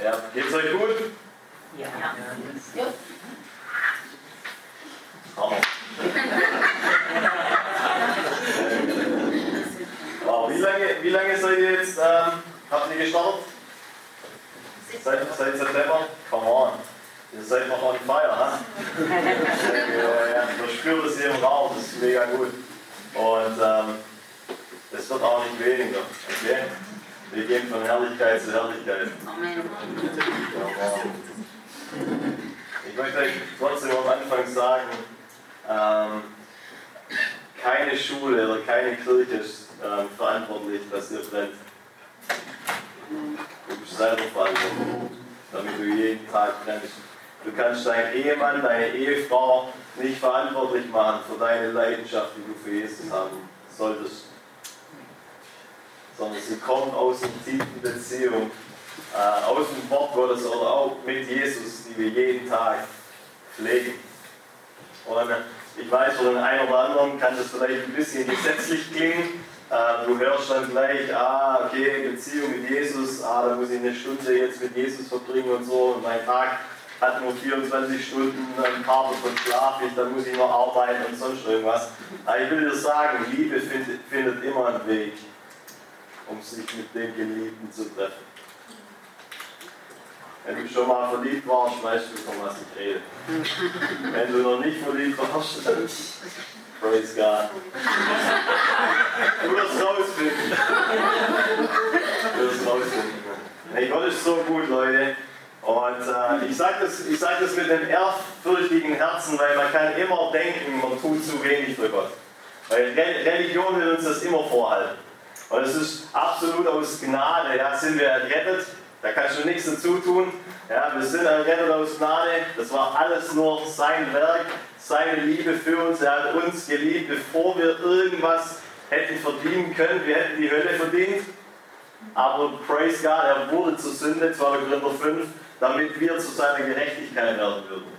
Ja, geht's euch gut? Ja. Ja. Hammer. wow, wie lange, wie lange seid ihr jetzt, ähm, habt ihr gestartet? Seit, seit September? Come on. Ihr seid noch on fire, ha? ja, ja, ich spüre das hier im Raum, das ist mega gut. Und ähm, es wird auch nicht weniger, okay? Wir gehen von Herrlichkeit zu Herrlichkeit. Amen. Ich möchte euch trotzdem am Anfang sagen, ähm, keine Schule oder keine Kirche ist ähm, verantwortlich, dass ihr brennt. Du bist selber verantwortlich, damit du jeden Tag brennst. Du kannst deinen Ehemann, deine Ehefrau nicht verantwortlich machen für deine Leidenschaft, die du für Jesus haben solltest. Sondern sie kommt aus einer tiefen Beziehung, äh, aus dem Wort Gottes oder auch mit Jesus, die wir jeden Tag pflegen. Und ich weiß, für den einen oder anderen kann das vielleicht ein bisschen gesetzlich klingen. Äh, du hörst dann gleich, ah, okay, Beziehung mit Jesus, ah, da muss ich eine Stunde jetzt mit Jesus verbringen und so. Und mein Tag hat nur 24 Stunden, ein paar davon schlafe ich, dann muss ich noch arbeiten und sonst irgendwas. Aber ich will dir sagen, Liebe findet, findet immer einen Weg, um sich mit dem Geliebten zu treffen. Wenn du schon mal verliebt warst, weißt du, von was ich rede. Wenn du noch nicht verliebt warst, dann praise God. Du wirst rausfinden. Du wirst rausfinden. Hey, Gott ist so gut, Leute. Und äh, ich sage das, ich sag das mit dem ehrfürchtigen Herzen, weil man kann immer denken, man tut zu wenig für Gott. Weil Re Religion will uns das immer vorhalten. Und es ist absolut aus Gnade, ja, sind wir errettet. Da kannst du nichts dazu tun. Ja, wir sind errettet aus Gnade. Das war alles nur sein Werk, seine Liebe für uns. Er hat uns geliebt, bevor wir irgendwas hätten verdienen können. Wir hätten die Hölle verdient. Aber praise God, er wurde zur Sünde, 2. Korinther 5, damit wir zu seiner Gerechtigkeit werden würden.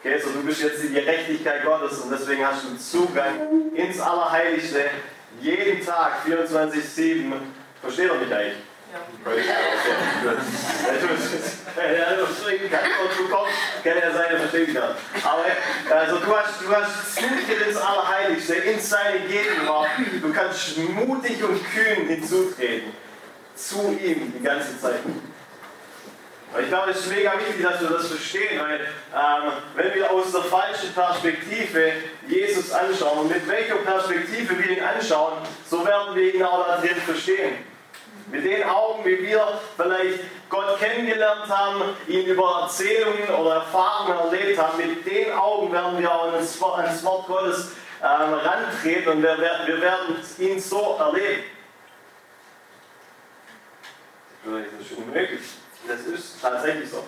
Okay, so du bist jetzt die Gerechtigkeit Gottes und deswegen hast du Zugang ins Allerheiligste jeden Tag, 24-7. Versteht ihr mich eigentlich? Ja. Wenn er verstehen kann und du kommst, kann er seine verstehen kann. Aber also du hast, du hast Zutritt ins Allerheiligste, in seine Gegenwart. Du kannst mutig und kühn hinzutreten. Zu ihm die ganze Zeit. Ich glaube, es ist mega wichtig, dass wir das verstehen, weil ähm, wenn wir aus der falschen Perspektive Jesus anschauen, und mit welcher Perspektive wir ihn anschauen, so werden wir ihn auch da drin verstehen. Mit den Augen, wie wir vielleicht Gott kennengelernt haben, ihn über Erzählungen oder Erfahrungen erlebt haben, mit den Augen werden wir auch ans Wort, Gottes ähm, rantreten und wir, wir werden ihn so erleben. Vielleicht ist das unmöglich. Das ist tatsächlich so.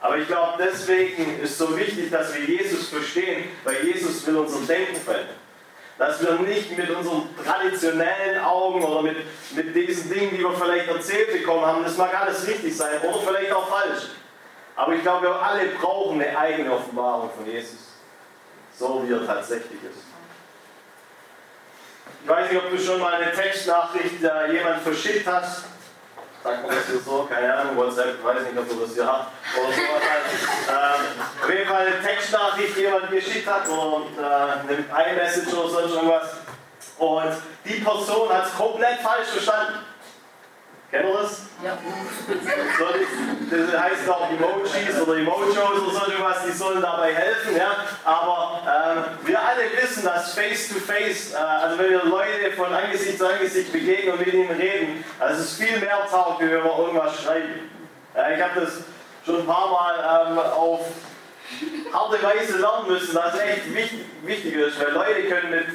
Aber ich glaube, deswegen ist so wichtig, dass wir Jesus verstehen, weil Jesus will unser Denken verändern. Dass wir nicht mit unseren traditionellen Augen oder mit, mit diesen Dingen, die wir vielleicht erzählt bekommen haben, das mag alles richtig sein oder vielleicht auch falsch. Aber ich glaube, wir alle brauchen eine eigene Offenbarung von Jesus. So wie er tatsächlich ist. Ich weiß nicht, ob du schon mal eine Textnachricht äh, jemand verschickt hast. Sagt man das hier so? Keine Ahnung, WhatsApp, weiß nicht, ob du das hier habt. Oder sowas halt. ähm, auf jeden Fall eine Textnachricht jemand geschickt hat oder äh, eine iMessage oder sonst irgendwas. Und die Person hat es komplett falsch verstanden. Kennt ihr das? Ja. So, das, das heißt auch Emojis oder Emojos oder so irgendwas, die sollen dabei helfen. Ja? Aber ähm, wir alle wissen, dass Face-to-Face, äh, also wenn wir Leute von Angesicht zu Angesicht begegnen und mit ihnen reden, dass es viel mehr taugt, wie wenn wir irgendwas schreiben. Ja, ich habe das schon ein paar Mal ähm, auf harte Weise lernen müssen, dass es echt wichtig, wichtig ist, weil Leute können mit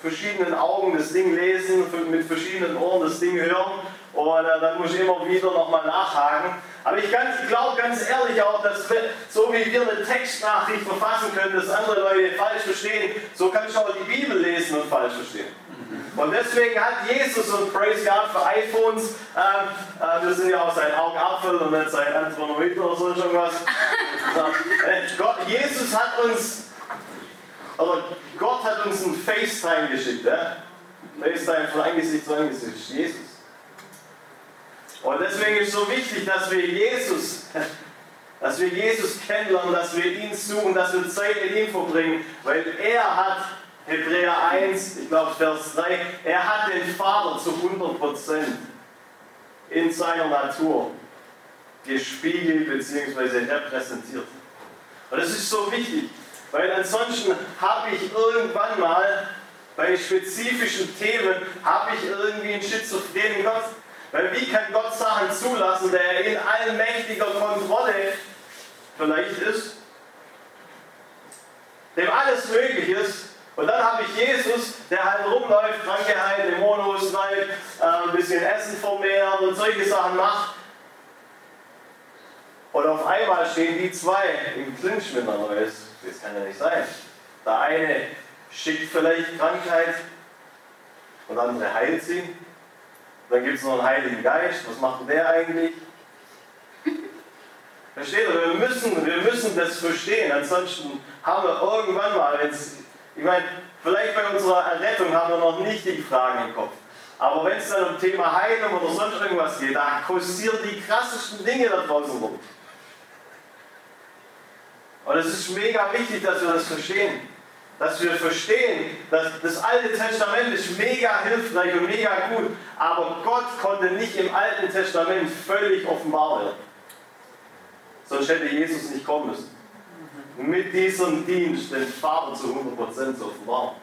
verschiedenen Augen das Ding lesen, mit verschiedenen Ohren das Ding hören und äh, dann muss ich immer wieder nochmal nachhaken. Aber ich glaube ganz ehrlich auch, dass so wie wir eine Textnachricht verfassen können, dass andere Leute falsch verstehen, so kann ich auch die Bibel lesen und falsch verstehen. Und deswegen hat Jesus und Praise God für iPhones, ähm, äh, wir sind ja auch sein Augapfel und nicht sein Antonometer oder so irgendwas. äh, Gott, Jesus hat uns, oder Gott hat uns ein FaceTime geschickt. Ja? FaceTime von Angesicht zu Angesicht. Jesus. Und deswegen ist es so wichtig, dass wir Jesus, dass wir Jesus kennenlernen, dass wir ihn suchen, dass wir Zeit in ihm verbringen, weil er hat, Hebräer 1, ich glaube Vers 3, er hat den Vater zu 100% in seiner Natur gespiegelt bzw. repräsentiert. Und das ist so wichtig, weil ansonsten habe ich irgendwann mal bei spezifischen Themen, habe ich irgendwie einen schizophrenen Gott. Weil wie kann Gott Sachen zulassen, der in allmächtiger Kontrolle vielleicht ist, dem alles möglich ist, und dann habe ich Jesus, der halt rumläuft, Kranke heilt, Dämonen ausleiht, äh, ein bisschen Essen vermehrt und solche Sachen macht. Und auf einmal stehen die zwei im Clinch miteinander. Das kann ja nicht sein. Der eine schickt vielleicht Krankheit und der andere heilt sie. Dann gibt es noch einen Heiligen Geist. Was macht der eigentlich? Versteht ihr? Wir müssen, wir müssen das verstehen. Ansonsten haben wir irgendwann mal, jetzt, ich meine, vielleicht bei unserer Errettung haben wir noch nicht die Fragen im Kopf. Aber wenn es dann um Thema Heilung oder sonst irgendwas geht, da kursieren die krassesten Dinge da draußen rum. Und es ist mega wichtig, dass wir das verstehen. Dass wir verstehen, dass das Alte Testament ist mega hilfreich und mega gut, aber Gott konnte nicht im Alten Testament völlig offenbar werden. Sonst hätte Jesus nicht kommen müssen. Mit diesem Dienst den Vater zu 100% zu offenbaren.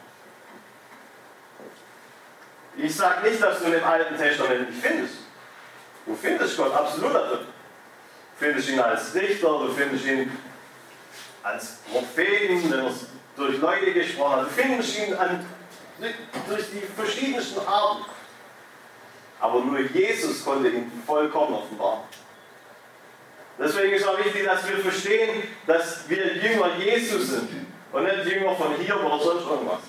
Ich sage nicht, dass du im Alten Testament nicht findest. Du findest Gott absolut darin. Du findest ihn als Richter, du findest ihn als Propheten, wenn er durch Leute gesprochen. Du findest ihn an, durch die verschiedensten Arten. Aber nur Jesus konnte ihn vollkommen offenbaren. Deswegen ist auch wichtig, dass wir verstehen, dass wir Jünger Jesus sind und nicht Jünger von hier oder sonst irgendwas.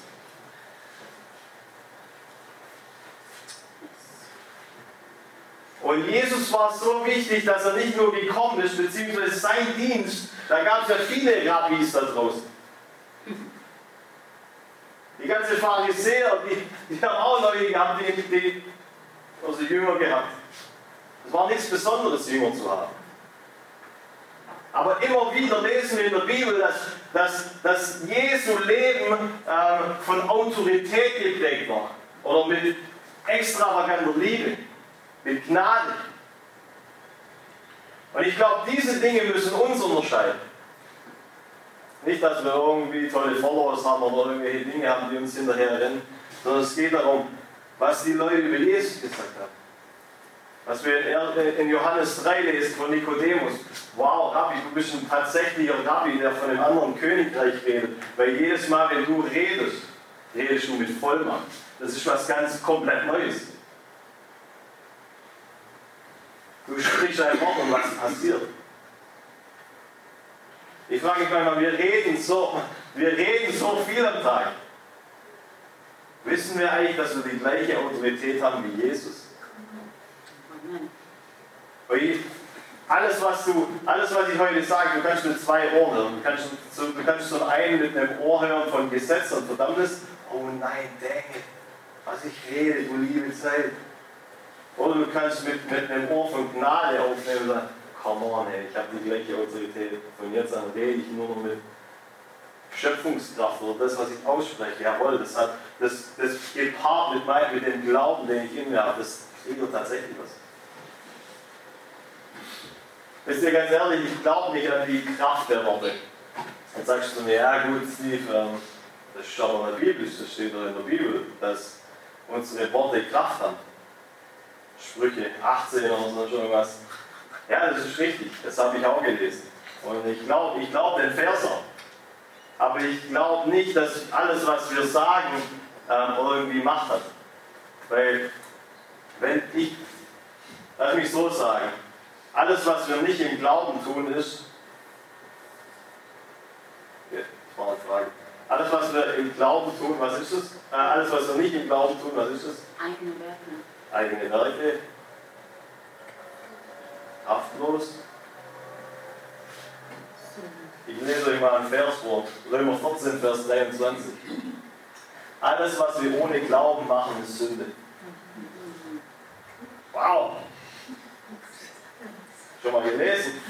Und Jesus war so wichtig, dass er nicht nur gekommen ist, beziehungsweise sein Dienst, da gab es ja viele Rabbis da draußen. Die ganze Pharisäer, die, die haben auch Leute gehabt, die, die also Jünger gehabt. Es war nichts Besonderes, Jünger zu haben. Aber immer wieder lesen wir in der Bibel, dass, dass, dass Jesu Leben äh, von Autorität geprägt war. Oder mit extravaganter Liebe mit Gnade. Und ich glaube, diese Dinge müssen uns unterscheiden. Nicht, dass wir irgendwie tolle Followers haben oder irgendwelche Dinge haben, die uns hinterher rennen, sondern es geht darum, was die Leute über Jesus gesagt haben. Was wir in Johannes 3 lesen von Nikodemus. Wow, Rabbi, du bist ein tatsächlicher Rabbi, der von einem anderen Königreich redet. Weil jedes Mal, wenn du redest, redest du mit Vollmacht. Das ist was ganz komplett Neues. Du sprichst ein Wort und was passiert? Ich frage mich manchmal, wir reden so, wir reden so viel am Tag. Wissen wir eigentlich, dass wir die gleiche Autorität haben wie Jesus? Alles, was du, alles, was ich heute sage, du kannst mit zwei Ohren hören. Du kannst, du kannst zum einen mit einem Ohr hören von Gesetz und Verdammnis. Oh nein, dang was ich rede, du liebe Zeit. Oder du kannst mit, mit einem Ohr von Gnade aufnehmen und sagen, come on, ey, ich habe die gleiche Autorität. Von jetzt an rede ich nur noch mit Schöpfungskraft oder das, was ich ausspreche. Jawohl, das, hat, das, das gepaart mit, mein, mit dem Glauben, den ich in mir habe, das regelt tatsächlich was. Wisst ihr, ganz ehrlich, ich glaube nicht an die Kraft der Worte. Dann sagst du mir, ja gut, Steve, ähm, das steht aber der Bibel, das steht doch in der Bibel, dass unsere Worte Kraft haben. Sprüche 18 oder so schon irgendwas. Ja, das ist richtig, das habe ich auch gelesen. Und ich glaube ich glaub den Vers auch. Aber ich glaube nicht, dass alles, was wir sagen, ähm, irgendwie Macht hat. Weil, wenn ich, lass mich so sagen, alles, was wir nicht im Glauben tun, ist, ja, das war eine Frage. Alles, was wir im Glauben tun, was ist es? Äh, alles, was wir nicht im Glauben tun, was ist es? Eigene Werke eigene Werke, haftlos. Ich lese euch mal ein Vers vor, Römer 14, Vers 23. Alles, was wir ohne Glauben machen, ist Sünde. Wow! Schon mal gelesen?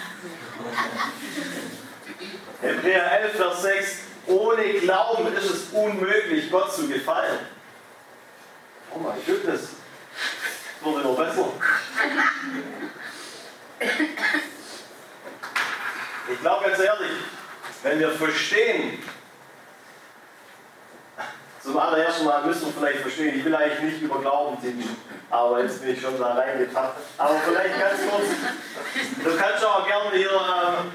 Hebräer 11, Vers 6. Ohne Glauben ist es unmöglich, Gott zu gefallen. Oh mein Gott, das wurde noch besser. Ich glaube ganz ehrlich, wenn wir verstehen, zum allerersten Mal müssen wir vielleicht verstehen, ich will eigentlich nicht über Glauben tippen, aber jetzt bin ich schon da reingetappt. Aber vielleicht ganz kurz, du kannst auch gerne hier ähm,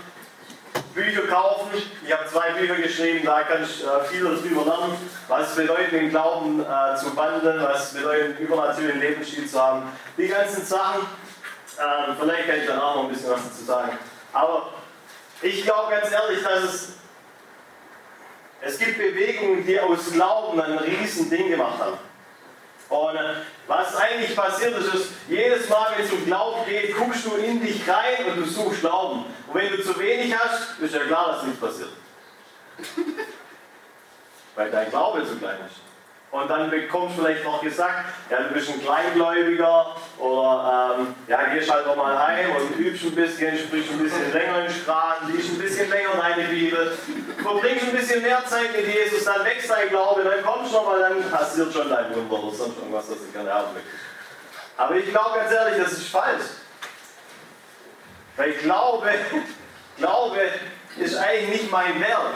Bücher kaufen. Ich habe zwei Bücher geschrieben, da kannst du äh, viel darüber lernen, was es bedeutet, den Glauben äh, zu wandeln, was es bedeutet, einen übernatürlichen Lebensstil zu haben. Die ganzen Sachen, äh, vielleicht kann ich danach noch ein bisschen was dazu sagen. Aber ich glaube ganz ehrlich, dass es, es gibt Bewegungen, die aus Glauben ein Riesending gemacht haben. Und äh, was eigentlich passiert ist, ist, jedes Mal, wenn es um Glauben geht, guckst du in dich rein und du suchst Glauben. Und wenn du zu wenig hast, ist ja klar, dass nichts passiert. Weil dein Glaube zu klein ist. Und dann bekommst du vielleicht noch gesagt, ja, du bist ein Kleingläubiger oder ähm, ja, gehst halt auch mal heim und übst ein bisschen, sprichst ein bisschen länger in Sprachen, liest ein bisschen länger deine Bibel, verbringst ein bisschen mehr Zeit mit Jesus, dann wächst dein Glaube, dann kommst du nochmal, dann passiert schon dein Wunder oder sonst irgendwas, das gerne haben möchtest. Aber ich glaube ganz ehrlich, das ist falsch. Weil Glaube, Glaube ist eigentlich nicht mein Werk.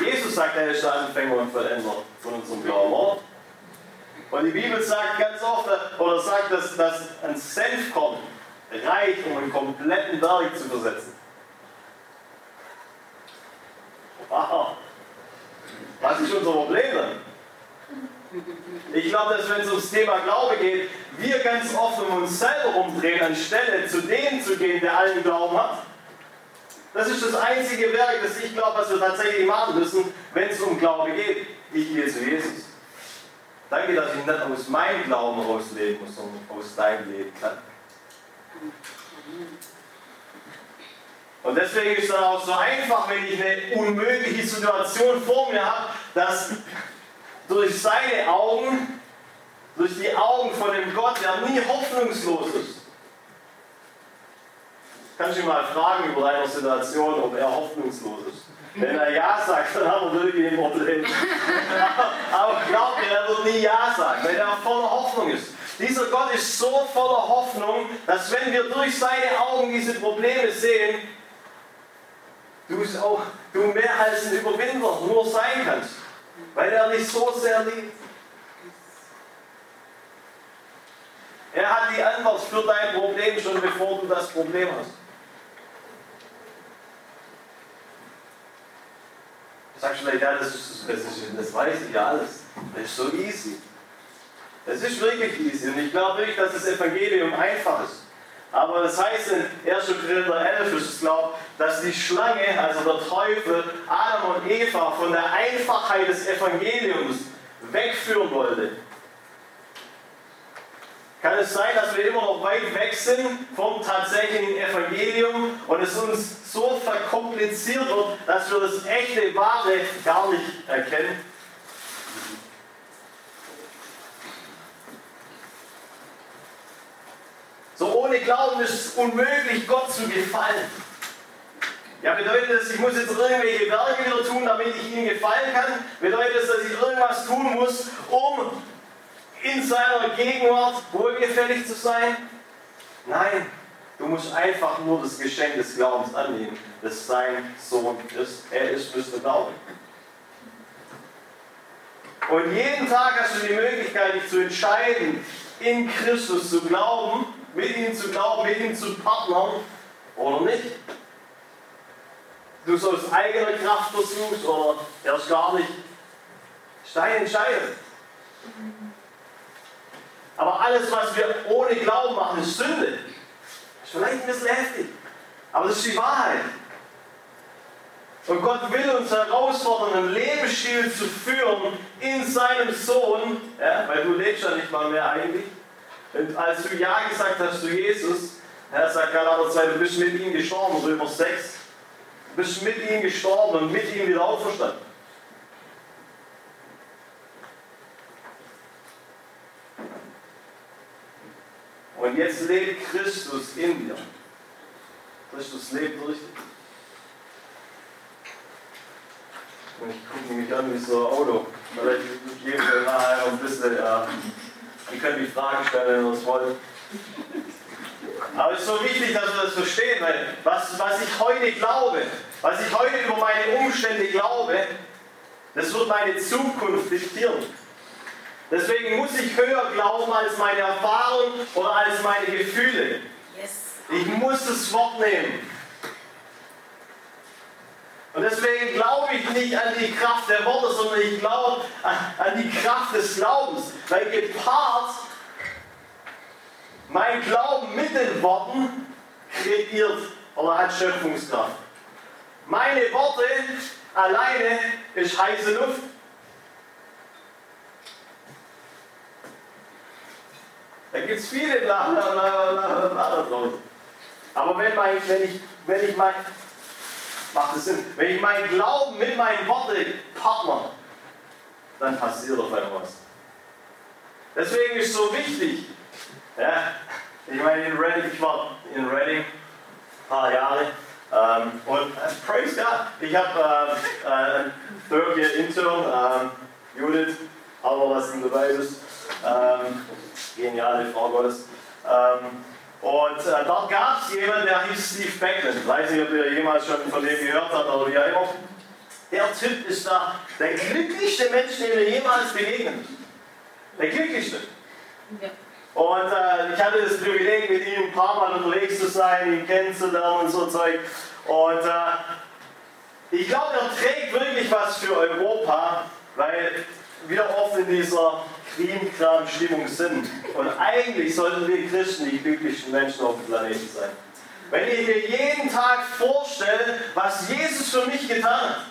Jesus sagt, er ist der Anfänger und Vollender von unserem Glauben, oder? Und die Bibel sagt ganz oft, oder sagt, dass, dass ein Senfkorn reicht, um einen kompletten Berg zu versetzen. Wow. Was ist unser Problem dann? Ich glaube, dass wenn es ums Thema Glaube geht, wir ganz oft um uns selber umdrehen, anstelle zu dem zu gehen, der allen Glauben hat. Das ist das einzige Werk, das ich glaube, was wir tatsächlich machen müssen, wenn es um Glaube geht. Ich gehe zu Jesus. Danke, dass ich nicht aus meinem Glauben rausleben muss, sondern aus deinem Leben kann. Und deswegen ist es dann auch so einfach, wenn ich eine unmögliche Situation vor mir habe, dass durch seine Augen, durch die Augen von dem Gott, der nie hoffnungslos ist, Kannst du ihn mal fragen über deine Situation, ob er hoffnungslos ist. Wenn er Ja sagt, dann haben wir wirklich ein Problem. Aber glaub mir, er wird nie Ja sagen, weil er voller Hoffnung ist. Dieser Gott ist so voller Hoffnung, dass wenn wir durch seine Augen diese Probleme sehen, du es auch du mehr als ein Überwinder nur sein kannst, weil er dich so sehr liebt. Er hat die Antwort für dein Problem schon bevor du das Problem hast. Sagst du vielleicht, ja, das, ist, das, ist, das weiß ich ja alles. Das ist so easy. Das ist wirklich easy. Und ich glaube wirklich, dass das Evangelium einfach ist. Aber das heißt in 1. Korinther 11 ist es, glaube dass die Schlange, also der Teufel, Adam und Eva von der Einfachheit des Evangeliums wegführen wollte. Kann es sein, dass wir immer noch weit weg sind vom tatsächlichen Evangelium und es uns so verkompliziert wird, dass wir das echte, wahre gar nicht erkennen? So ohne Glauben ist es unmöglich, Gott zu gefallen. Ja, bedeutet das, ich muss jetzt irgendwelche Werke wieder tun, damit ich ihm gefallen kann? Bedeutet das, dass ich irgendwas tun muss, um in seiner Gegenwart wohlgefällig zu sein? Nein, du musst einfach nur das Geschenk des Glaubens annehmen, dass sein Sohn ist. Er ist, müsste glauben. Und jeden Tag hast du die Möglichkeit, dich zu entscheiden, in Christus zu glauben, mit ihm zu glauben, mit ihm zu partnern oder nicht. Du sollst eigene Kraft versuchst oder erst gar nicht. Deine Entscheidung. Aber alles, was wir ohne Glauben machen, ist Sünde. Ist vielleicht ein bisschen heftig. Aber das ist die Wahrheit. Und Gott will uns herausfordern, einen Lebensstil zu führen in seinem Sohn, ja, weil du lebst ja nicht mal mehr eigentlich. Und als du Ja gesagt hast zu Jesus, er sagt Galater 2, du bist mit ihm gestorben, Römer 6, du bist mit ihm gestorben und mit ihm wieder auferstanden. Und jetzt lebt Christus in dir. Christus lebt durch dich. Und ich gucke mich an wie so ein Auto. Vielleicht geben wir nachher ein bisschen, ja. Ihr könnt die Fragen stellen, wenn ihr es wollt. Aber es ist so wichtig, dass wir das verstehen, weil was, was ich heute glaube, was ich heute über meine Umstände glaube, das wird meine Zukunft diktieren. Deswegen muss ich höher glauben als meine Erfahrung oder als meine Gefühle. Ich muss das Wort nehmen. Und deswegen glaube ich nicht an die Kraft der Worte, sondern ich glaube an die Kraft des Glaubens. Weil gepaart mein Glauben mit den Worten kreiert oder hat Schöpfungskraft. Meine Worte alleine ist heiße Luft. Da gibt es viele draußen. Aber wenn, mein, wenn, ich, wenn ich mein, macht es Sinn, wenn ich meinen Glauben mit meinen Worten partner, dann passiert auf einmal was. Deswegen ist es so wichtig, ja, ich meine, in Reading, ich war in Reading ein paar Jahre ähm, und äh, praise God, ich habe ähm, äh, Third Year Intern, ähm, Judith, aber was dabei ist, ähm, geniale Frau Gottes. Ähm, und äh, dort gab es jemanden, der hieß Steve Beckman. Ich weiß nicht, ob ihr jemals schon von dem gehört habt oder wie auch immer. Der Typ ist da der glücklichste Mensch, dem wir jemals begegnen. Der glücklichste. Ja. Und äh, ich hatte das Privileg, mit ihm ein paar Mal unterwegs zu sein, ihn kennenzulernen und so Zeug. Und äh, ich glaube, er trägt wirklich was für Europa, weil wir oft in dieser Krim-Kram-Stimmung sind. Und eigentlich sollten wir Christen die glücklichsten Menschen auf dem Planeten sein. Wenn ich mir jeden Tag vorstelle, was Jesus für mich getan hat.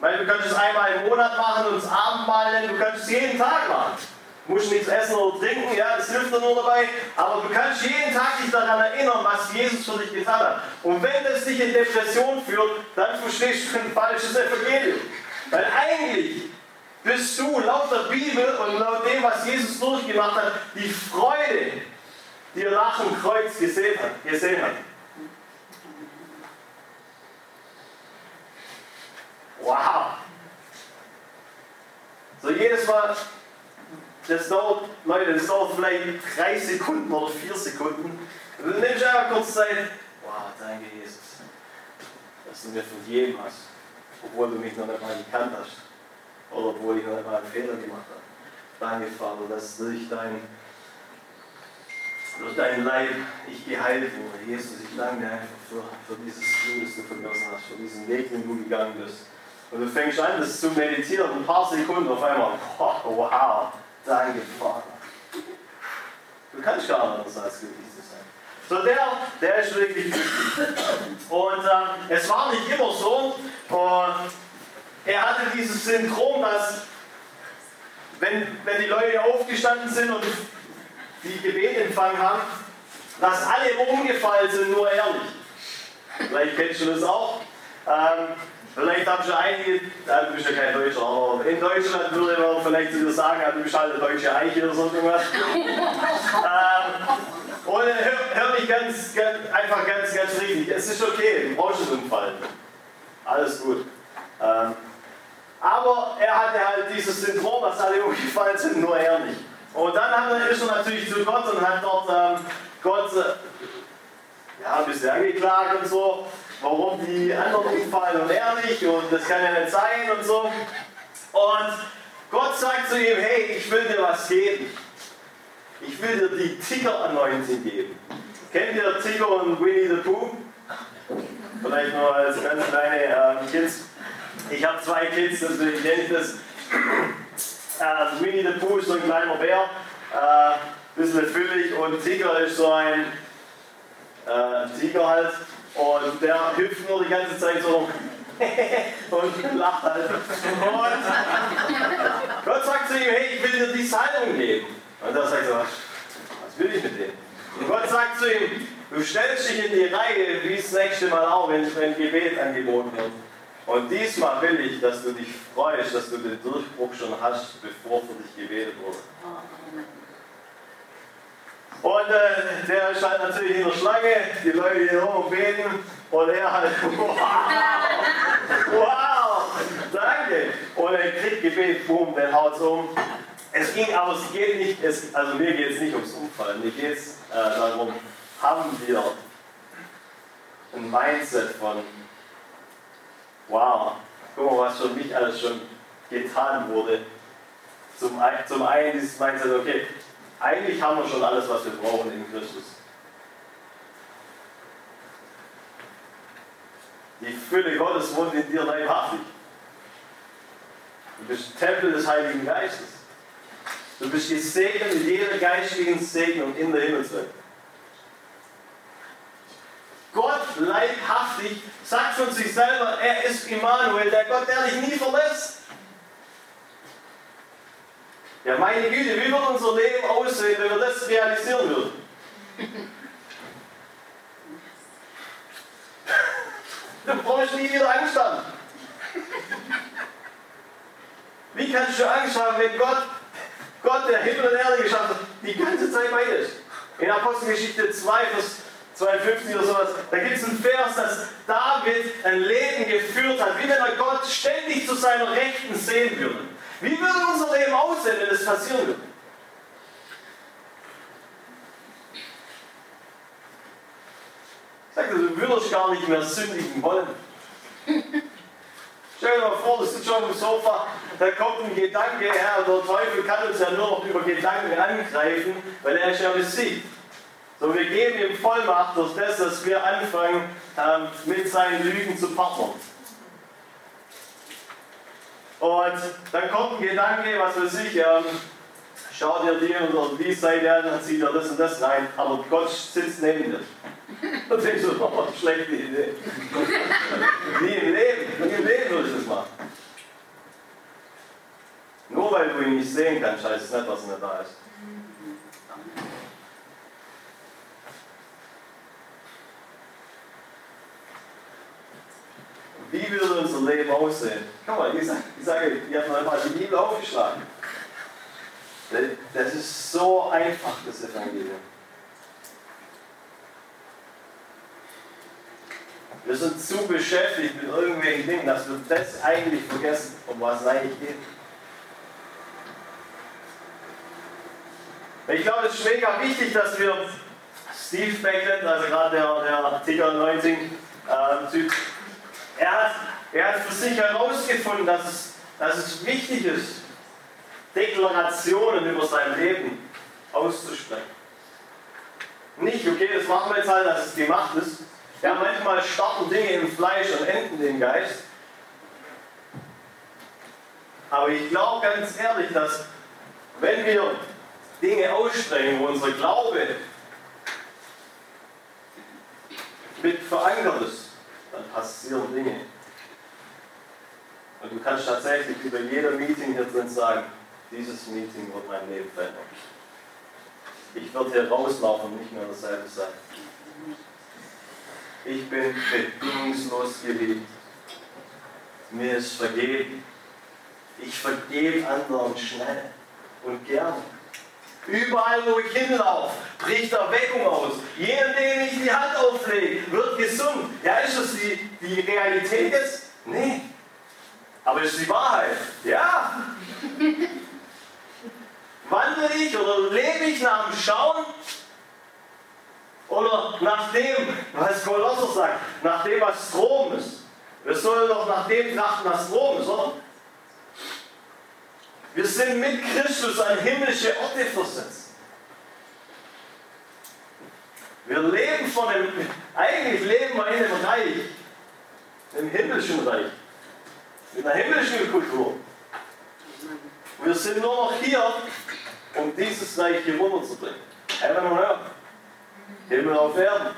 Weil du kannst es einmal im Monat machen und das Abendmahl nennen, du kannst es jeden Tag machen. Du musst nichts essen oder trinken, ja, das hilft dir nur dabei. Aber du kannst jeden Tag dich daran erinnern, was Jesus für dich getan hat. Und wenn das dich in Depression führt, dann verstehst du ein falsches Evangelium. Weil eigentlich bist du laut der Bibel und laut dem, was Jesus durchgemacht hat, die Freude, die er nach dem Kreuz gesehen hat. Gesehen hat. Wow! So jedes Mal, das dauert, Leute, das dauert vielleicht drei Sekunden oder vier Sekunden. Und dann nimmst du einfach kurz Zeit. Wow, danke Jesus, dass du mir vergeben hast, obwohl du mich noch nicht mal gekannt hast obwohl ich noch mal einen Fehler gemacht habe. Danke, Vater, dass durch dein, durch dein Leib ich geheilt wurde. Jesus, ich danke dir einfach für, für dieses Blut, das du vergossen hast, für diesen Weg, den du gegangen bist. Und du fängst an, das zu meditieren, ein paar Sekunden auf einmal, oh, wow, danke, Vater. Du kannst gar nicht anders als glücklich sein. So der, der ist wirklich glücklich. Und äh, es war nicht immer so. Und er hatte dieses Syndrom, dass wenn, wenn die Leute aufgestanden sind und die Gebet empfangen haben, dass alle umgefallen sind, nur er nicht. Vielleicht kennst du das auch. Ähm, vielleicht haben schon einige, äh, du bist ja kein Deutscher, aber in Deutschland würde man vielleicht zu sagen, du bist halt eine deutsche Eiche oder so irgendwas. ähm, und hör, hör mich ganz, ganz, einfach ganz, ganz richtig. Es ist okay, du brauchst nicht umfallen. Alles gut. Ähm, aber er hatte halt dieses Syndrom, dass alle umgefallen sind, nur er nicht. Und dann ist er natürlich zu Gott und hat dort ähm, Gott äh, ja, ein bisschen angeklagt und so, warum die anderen umfallen und er nicht und das kann ja nicht sein und so. Und Gott sagt zu ihm, hey, ich will dir was geben. Ich will dir die Tiger-Anointing geben. Kennt ihr Tiger und Winnie the Pooh? Vielleicht nur als ganz kleine äh, Kids. Ich habe zwei Kids, deswegen kenne ich das. Äh, Winnie the Pooh ist so ein kleiner Bär, äh, bisschen füllig und Tiger ist so ein äh, Tiger halt und der hüpft nur die ganze Zeit so und lacht halt. Und Gott sagt zu ihm, hey, ich will dir die Salbung geben. Und er sagt so, was will ich mit dem? Und Gott sagt zu ihm, du stellst dich in die Reihe, wie das nächste Mal auch, wenn ein Gebet angeboten wird. Und diesmal will ich, dass du dich freust, dass du den Durchbruch schon hast, bevor für dich gebetet wurde. Und äh, der stand natürlich in der Schlange, die Leute hier rum beten und er halt, wow, wow, danke. Und er kriegt Gebet, boom, der haut's um. Es ging aber, es geht nicht, es, also mir geht es nicht ums Umfallen, mir geht es äh, darum, haben wir ein Mindset von, wow, guck mal, was für mich alles schon getan wurde. Zum, zum einen dieses Mindset, okay, eigentlich haben wir schon alles, was wir brauchen in Christus. Die Fülle Gottes wohnt in dir leibhaftig. Du bist Tempel des Heiligen Geistes. Du bist gesegnet mit jeder geistlichen Segnung in der Himmelswelt. Gott leibhaftig sagt von sich selber, er ist Immanuel, der Gott, der dich nie verlässt. Ja, meine Güte, wie wird unser Leben aussehen, wenn wir das realisieren würden? Dann brauchst du nie wieder Angst haben. Wie kannst du Angst haben, wenn Gott, Gott, der Himmel und Erde geschaffen hat, die ganze Zeit bei ist? In Apostelgeschichte 2, Vers 52 oder sowas, da gibt es einen Vers, dass David ein Leben geführt hat, wie wenn er Gott ständig zu seiner Rechten sehen würde. Wie würde unser Leben aussehen, wenn das passieren würde? Sag dir, du würdest gar nicht mehr sündigen wollen. Stell dir mal vor, du sitzt schon am Sofa, da kommt ein Gedanke, Herr, der Teufel kann uns ja nur noch über Gedanken angreifen, weil er ist ja besiegt. So, wir geben ihm Vollmacht durch das, dass wir anfangen, ähm, mit seinen Lügen zu partnern. Und dann kommt ein Gedanke, was weiß ich, ähm, schau dir die oder die Seite an, dann sieht er das und das. Nein, aber Gott sitzt neben dir. Und denkst du, oh, schlechte Idee. Nie im Leben, nie im Leben würde ich das machen. Nur weil du ihn nicht sehen kannst, heißt es nicht, dass er nicht da ist. Wie würde unser Leben aussehen? Guck mal, ich sage, ich sage ihr habt mal die Bibel aufgeschlagen. Das ist so einfach, das Evangelium. Wir sind zu beschäftigt mit irgendwelchen Dingen, dass wir das eigentlich vergessen, um was es eigentlich geht. Ich glaube, es ist mega wichtig, dass wir Steve Beckett, also gerade der, der Artikel 19 äh, er hat, er hat für sich herausgefunden, dass es, dass es wichtig ist, Deklarationen über sein Leben auszusprechen. Nicht, okay, das machen wir jetzt halt, dass es gemacht ist. Ja, manchmal starten Dinge im Fleisch und enden im Geist. Aber ich glaube ganz ehrlich, dass wenn wir Dinge aussprechen, wo unser Glaube mit verankert ist, dann passieren Dinge. Und du kannst tatsächlich über jeder Meeting hier drin sagen, dieses Meeting wird mein Leben verändern. Ich werde hier rauslaufen und nicht mehr dasselbe sein. Ich bin bedingungslos geliebt. Mir ist vergeben. Ich vergebe anderen schnell und gerne. Überall, wo ich hinlaufe, bricht Erweckung aus. Jeder, dem ich die Hand auflege, wird gesund. Ja, ist das die, die Realität jetzt? Nee. Aber ist die Wahrheit? Ja. Wandle ich oder lebe ich nach dem Schauen? Oder nach dem, was Kolosser sagt, nach dem, was Strom ist. Wir sollen doch nach dem trachten, was Strom ist, oder? Wir sind mit Christus an himmlische Orte versetzt. Wir leben von dem, eigentlich leben wir in dem Reich, im himmlischen Reich, in der himmlischen Kultur. Wir sind nur noch hier, um dieses Reich hier runterzubringen. Heaven on Earth. Himmel auf Erden.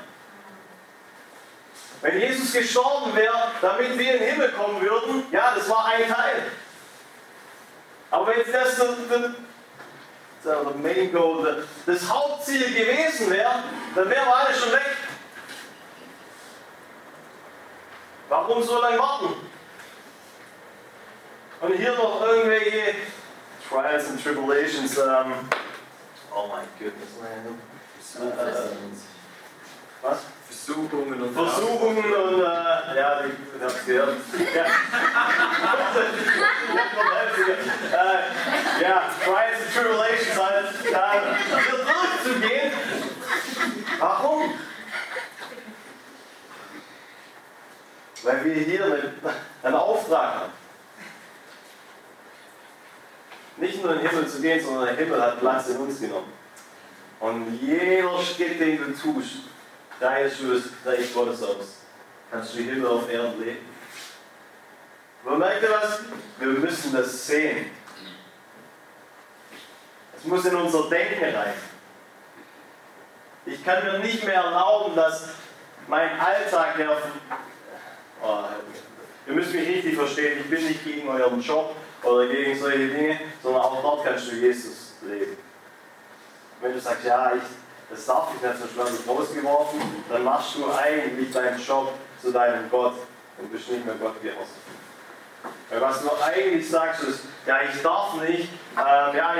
Wenn Jesus gestorben wäre, damit wir in den Himmel kommen würden, ja, das war ein Teil. Aber wenn das das, das Main Goal, das Hauptziel gewesen wäre, dann wären wir alle schon weg. Warum so lange warten? Und hier noch irgendwelche Trials and Tribulations. Um, oh my goodness, man. was? Versuchungen und Versuchungen und äh, ja, ich hab's gehört. Ja. äh, ja, Trials and Tribulations halt, äh, durchzugehen. Warum? Weil wir hier einen, einen Auftrag haben. Nicht nur in den Himmel zu gehen, sondern der Himmel hat Platz in uns genommen. Und jeder Schritt, den du tust, deines du das Reich Gottes aus. Kannst du Himmel auf Erden leben. Aber merkt ihr was? Wir müssen das sehen. Es muss in unser Denken rein. Ich kann mir nicht mehr erlauben, dass mein Alltag, der oh, ihr müsst mich richtig verstehen, ich bin nicht gegen euren Job oder gegen solche Dinge, sondern auch dort kannst du Jesus leben. Wenn du sagst, ja, ich, das darf ich nicht, sonst rausgeworfen, dann machst du eigentlich deinen Job zu deinem Gott und bist nicht mehr Gott gehorsam. Weil was du eigentlich sagst, ist, ja, ich darf nicht, ähm, ja,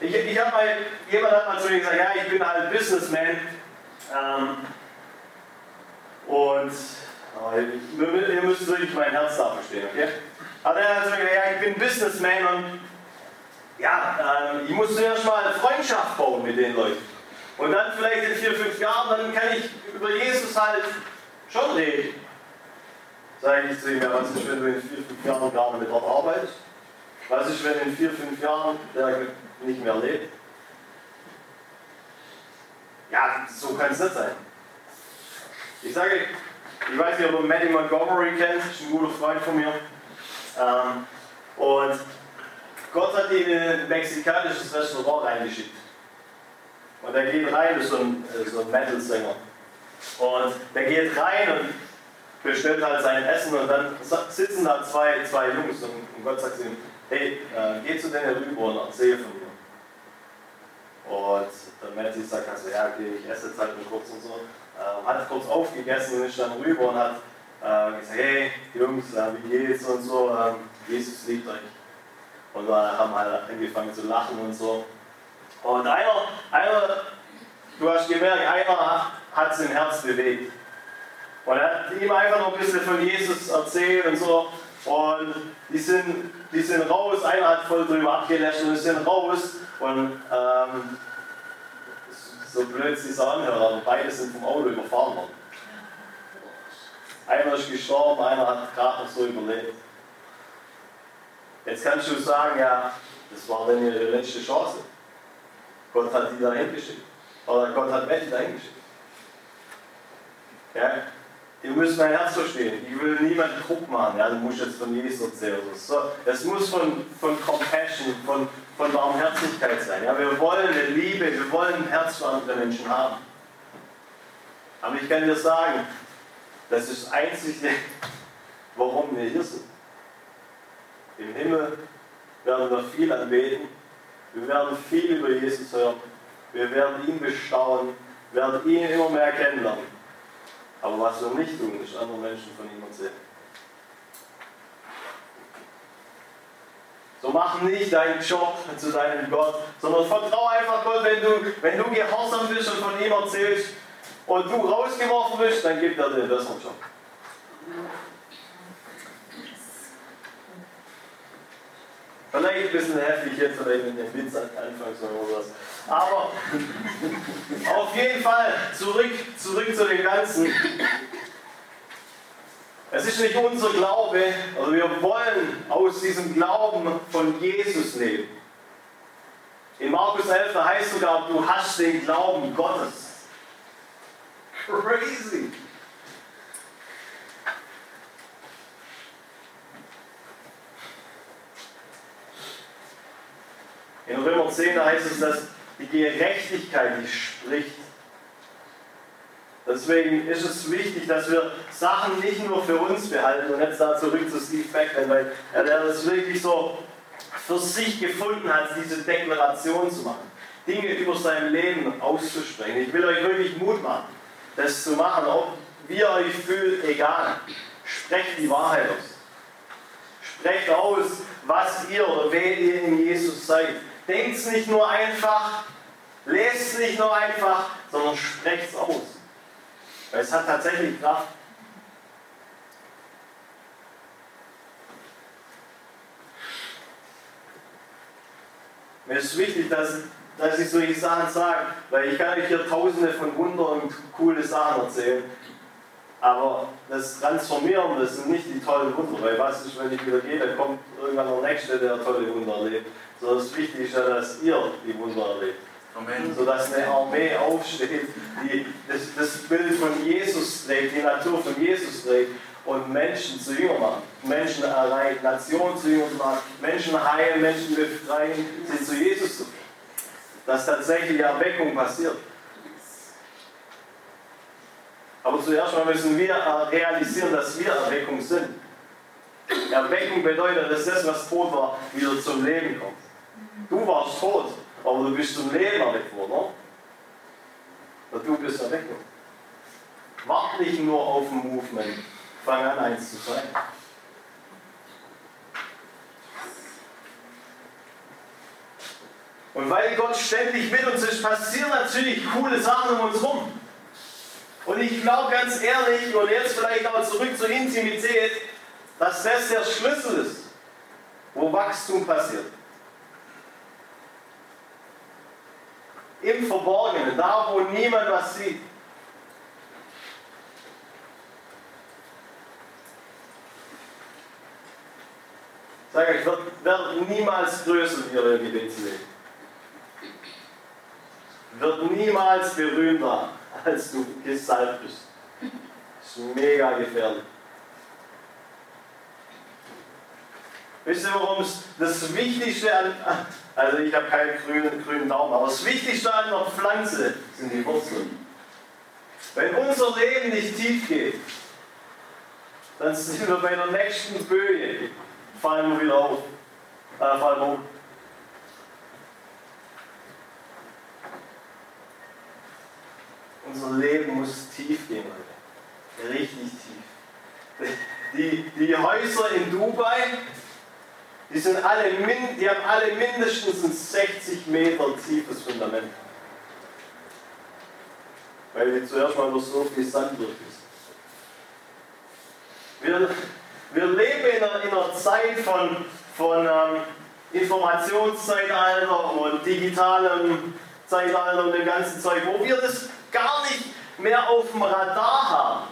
ich, ich, ich habe mal, jemand hat mal zu mir gesagt, ja, ich bin halt Businessman ähm, und oh, ihr müsst wirklich mein Herz da verstehen, okay? Aber er hat gesagt, ja, ich bin Businessman und ja, ähm, ich muss zuerst mal Freundschaft bauen mit den Leuten. Und dann vielleicht in vier, fünf Jahren, dann kann ich über Jesus halt schon reden. Sage ich zu ihm, ja, was ist, wenn du in vier, fünf Jahren gar nicht mit dort arbeitest? Was ist, wenn in vier, fünf Jahren der nicht mehr lebt? Ja, so kann es nicht sein. Ich sage, ich weiß nicht, ob ihr Maddie Montgomery kennt, ist ein guter Freund von mir. Ähm, und Gott hat ihn in ein mexikanisches Restaurant reingeschickt. Und er geht rein, das ist so ein, äh, so ein Metal-Sänger. Und der geht rein und bestellt halt sein Essen und dann sitzen da zwei, zwei Jungs und, Gott sagt zu ihm, hey, äh, geh zu denen rüber und erzähl von mir. Und der Matty sagt also, ja, okay, ich esse jetzt halt nur kurz und so. Äh, hat kurz aufgegessen und ist dann rüber und hat äh, gesagt, hey, Jungs, äh, wie geht's und so, ähm, Jesus liebt euch. Und wir haben halt angefangen zu lachen und so. Und einer, einer du hast gemerkt, einer hat sein Herz bewegt. Und er hat ihm einfach noch ein bisschen von Jesus erzählt und so. Und die sind, die sind raus, einer hat voll drüber abgelässt und die sind raus. Und ähm, so blöd sie es anhört, aber beide sind vom Auto überfahren worden. Einer ist gestorben, einer hat gerade noch so überlebt. Jetzt kannst du sagen, ja, das war dann ihre letzte Chance. Gott hat die dahin geschickt. Oder Gott hat Betty dahin geschickt. Ja, ihr müsst mein Herz verstehen. Ich will niemanden Druck machen. Ja, du musst jetzt von Jesus erzählen. So, es muss von, von Compassion, von, von Barmherzigkeit sein. Ja, wir wollen eine Liebe, wir wollen ein Herz für andere Menschen haben. Aber ich kann dir sagen, das ist das Einzige, warum wir hier sind. Im Himmel werden wir viel anbeten. Wir werden viel über Jesus hören. Wir werden ihn bestaunen, werden ihn immer mehr kennenlernen. Aber was wir nicht tun, ist andere Menschen von ihm erzählen. So mach nicht deinen Job zu deinem Gott, sondern vertraue einfach Gott, wenn du, wenn du gehorsam bist und von ihm erzählst und du rausgeworfen bist, dann gibt er dir einen besseren Job. Vielleicht ein bisschen heftig jetzt, vielleicht mit dem Witz anfangs oder was. Aber auf jeden Fall zurück, zurück zu dem Ganzen. Es ist nicht unser Glaube, also wir wollen aus diesem Glauben von Jesus leben. In Markus 11 heißt sogar, du hast den Glauben Gottes. Crazy. In Römer 10 heißt es, dass die Gerechtigkeit, die spricht. Deswegen ist es wichtig, dass wir Sachen nicht nur für uns behalten und jetzt da zurück zu Steve Beckman, weil er das wirklich so für sich gefunden hat, diese Deklaration zu machen. Dinge über sein Leben auszusprechen. Ich will euch wirklich Mut machen, das zu machen, ob wie ihr euch fühlt, egal. Sprecht die Wahrheit aus. Sprecht aus, was ihr oder wer ihr in Jesus seid. Denkt nicht nur einfach, Lest es nicht nur einfach, sondern sprecht es aus. Weil es hat tatsächlich Kraft. Mir ist wichtig, dass, dass ich solche Sachen sage, weil ich kann euch hier tausende von Wundern und coole Sachen erzählen. Aber das Transformieren, das sind nicht die tollen Wunder, weil was ist, wenn ich wieder gehe, dann kommt irgendwann der Nächste, der tolle Wunder erlebt. Sondern das Wichtige ist ja, dass ihr die Wunder erlebt. Amen. Sodass eine Armee aufsteht, die das, das Bild von Jesus trägt, die Natur von Jesus trägt und Menschen zu Jünger machen. Menschen erreichen, Nationen zu Jünger machen, Menschen heilen, Menschen befreien, sie zu Jesus zu Dass tatsächlich Erweckung passiert. Aber zuerst mal müssen wir realisieren, dass wir Erweckung sind. Erweckung bedeutet, dass das, was tot war, wieder zum Leben kommt. Du warst tot, aber du bist zum Leben erweckt worden. Und du bist erweckt worden. Wart nicht nur auf ein Movement, fang an eins zu sein. Und weil Gott ständig mit uns ist, passieren natürlich coole Sachen um uns herum. Und ich glaube ganz ehrlich, und jetzt vielleicht auch zurück zur Intimität, dass das der Schlüssel ist, wo Wachstum passiert. Im Verborgenen, da wo niemand was sieht. Sag ich, wird, wird niemals größer wie ihr Gebetsleben. Wird niemals berühmter als du gesalbt bist. Das ist mega gefährlich. Wisst ihr, warum es das Wichtigste an, also ich habe keinen grünen, grünen Daumen, aber das Wichtigste an einer Pflanze sind die Wurzeln. Wenn unser Leben nicht tief geht, dann sind wir bei der nächsten Böe, fallen wir wieder auf, äh, fallen wir um. Unser Leben muss tief gehen, Leute. Richtig tief. Die, die Häuser in Dubai, die, sind alle, die haben alle mindestens ein 60 Meter tiefes Fundament. Weil wir zuerst mal durch so viel Sand durch ist. Wir, wir leben in einer, in einer Zeit von, von ähm, Informationszeitalter und digitalem Zeitalter und dem ganzen Zeug, wo wir das gar nicht mehr auf dem Radar haben.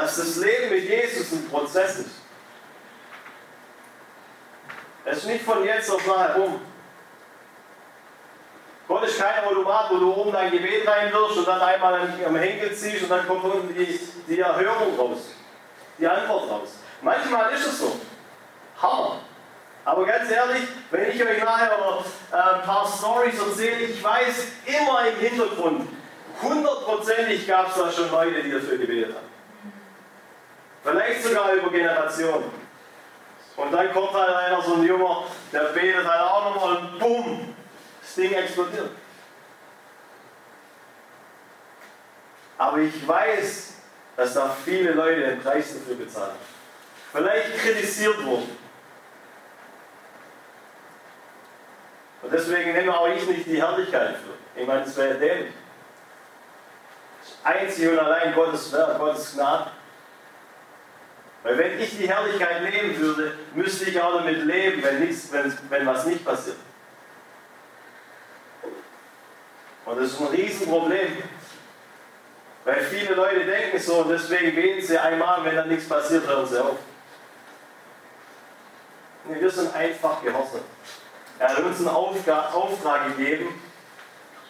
Dass das Leben mit Jesus ein Prozess ist. Es ist nicht von jetzt auf nachher rum. Gott ist kein Automat, wo du oben dein Gebet reinwirfst und dann einmal am Henkel ziehst und dann kommt unten die, die Erhörung raus. Die Antwort raus. Manchmal ist es so. Hammer. Aber ganz ehrlich, wenn ich euch nachher äh, ein paar Stories erzähle, ich weiß immer im Hintergrund, hundertprozentig gab es da schon Leute, die dafür gebetet haben. Vielleicht sogar über Generationen. Und dann kommt halt einer, so ein Junge, der betet halt auch nochmal und bumm, das Ding explodiert. Aber ich weiß, dass da viele Leute den Preis dafür bezahlen. Vielleicht kritisiert wurden. Und deswegen nehme auch ich nicht die Herrlichkeit für. Ich meine, es wäre dämlich. Einzig und allein Gottes Werk, Gottes Gnade. Weil wenn ich die Herrlichkeit nehmen würde, müsste ich auch damit leben, wenn, nichts, wenn, wenn was nicht passiert. Und das ist ein Riesenproblem. Weil viele Leute denken so und deswegen beten sie einmal, wenn dann nichts passiert, hören sie auf. Nee, wir sind einfach gehorsam. Er hat uns einen Auftrag gegeben,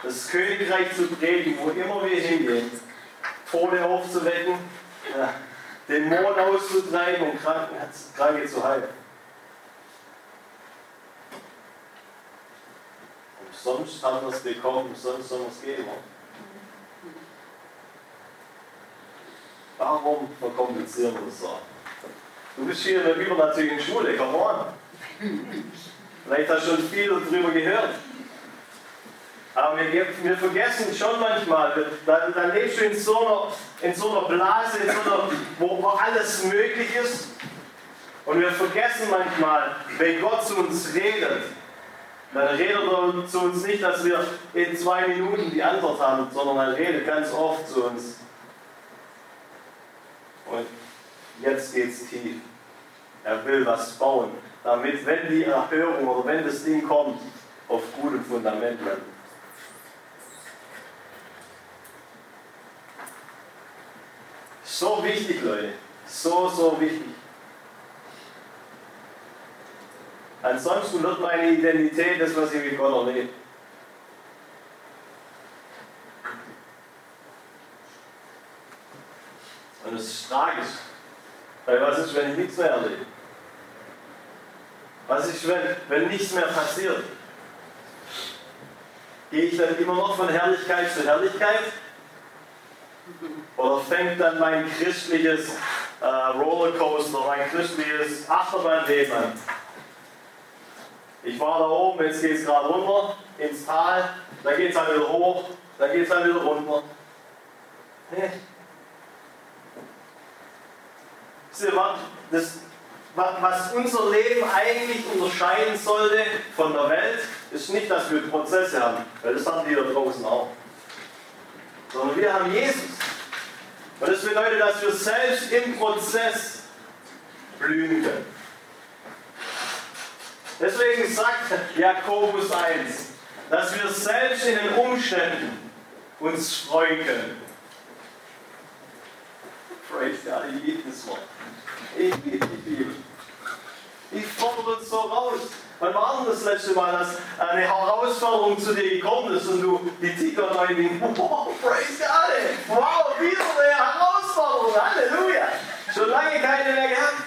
das Königreich zu predigen, wo immer wir hingehen, Tode aufzuwecken, Dämonen auszutreiben und Kranke zu heilen. Umsonst haben wir es bekommen, umsonst sollen wir es geben. Warum verkomplizieren wir das so? Du bist hier in der übernatürlichen Schule, come on. Vielleicht hast du schon viel darüber gehört. Aber wir, wir vergessen schon manchmal, dann, dann lebst du in so, einer, in so einer Blase, in so einer, wo, wo alles möglich ist. Und wir vergessen manchmal, wenn Gott zu uns redet, dann redet er zu uns nicht, dass wir in zwei Minuten die Antwort haben, sondern er redet ganz oft zu uns. Und jetzt geht es tief. Er will was bauen, damit, wenn die Erhörung oder wenn das Ding kommt, auf gutem Fundament bleibt. So wichtig, Leute. So, so wichtig. Ansonsten wird meine Identität das, was ich mit Gott erlebe. Und es ist tragisch. Weil was ist, wenn ich nichts mehr erlebe? Was ist, wenn, wenn nichts mehr passiert? Gehe ich dann immer noch von Herrlichkeit zu Herrlichkeit? Oder fängt dann mein christliches äh, Rollercoaster, mein christliches Achterbahnleben an? Ich war da oben, jetzt geht es gerade runter ins Tal, dann geht es dann wieder hoch, dann geht es dann wieder runter. Nee. Das, was unser Leben eigentlich unterscheiden sollte von der Welt, ist nicht, dass wir Prozesse haben, weil das haben die da draußen auch. Sondern wir haben Jesus. Und das bedeutet, dass wir selbst im Prozess blühen können. Deswegen sagt Jakobus 1, dass wir selbst in den Umständen uns freuen können. Praise God, ich liebe das Wort. Ich liebe die Bibel. Ich fordere uns so raus. Wann war denn das letzte Mal, dass eine Herausforderung zu dir gekommen ist und du die Ticker neu wow, praise God, wow, wieder eine Herausforderung, Halleluja. Schon lange keine mehr gehabt.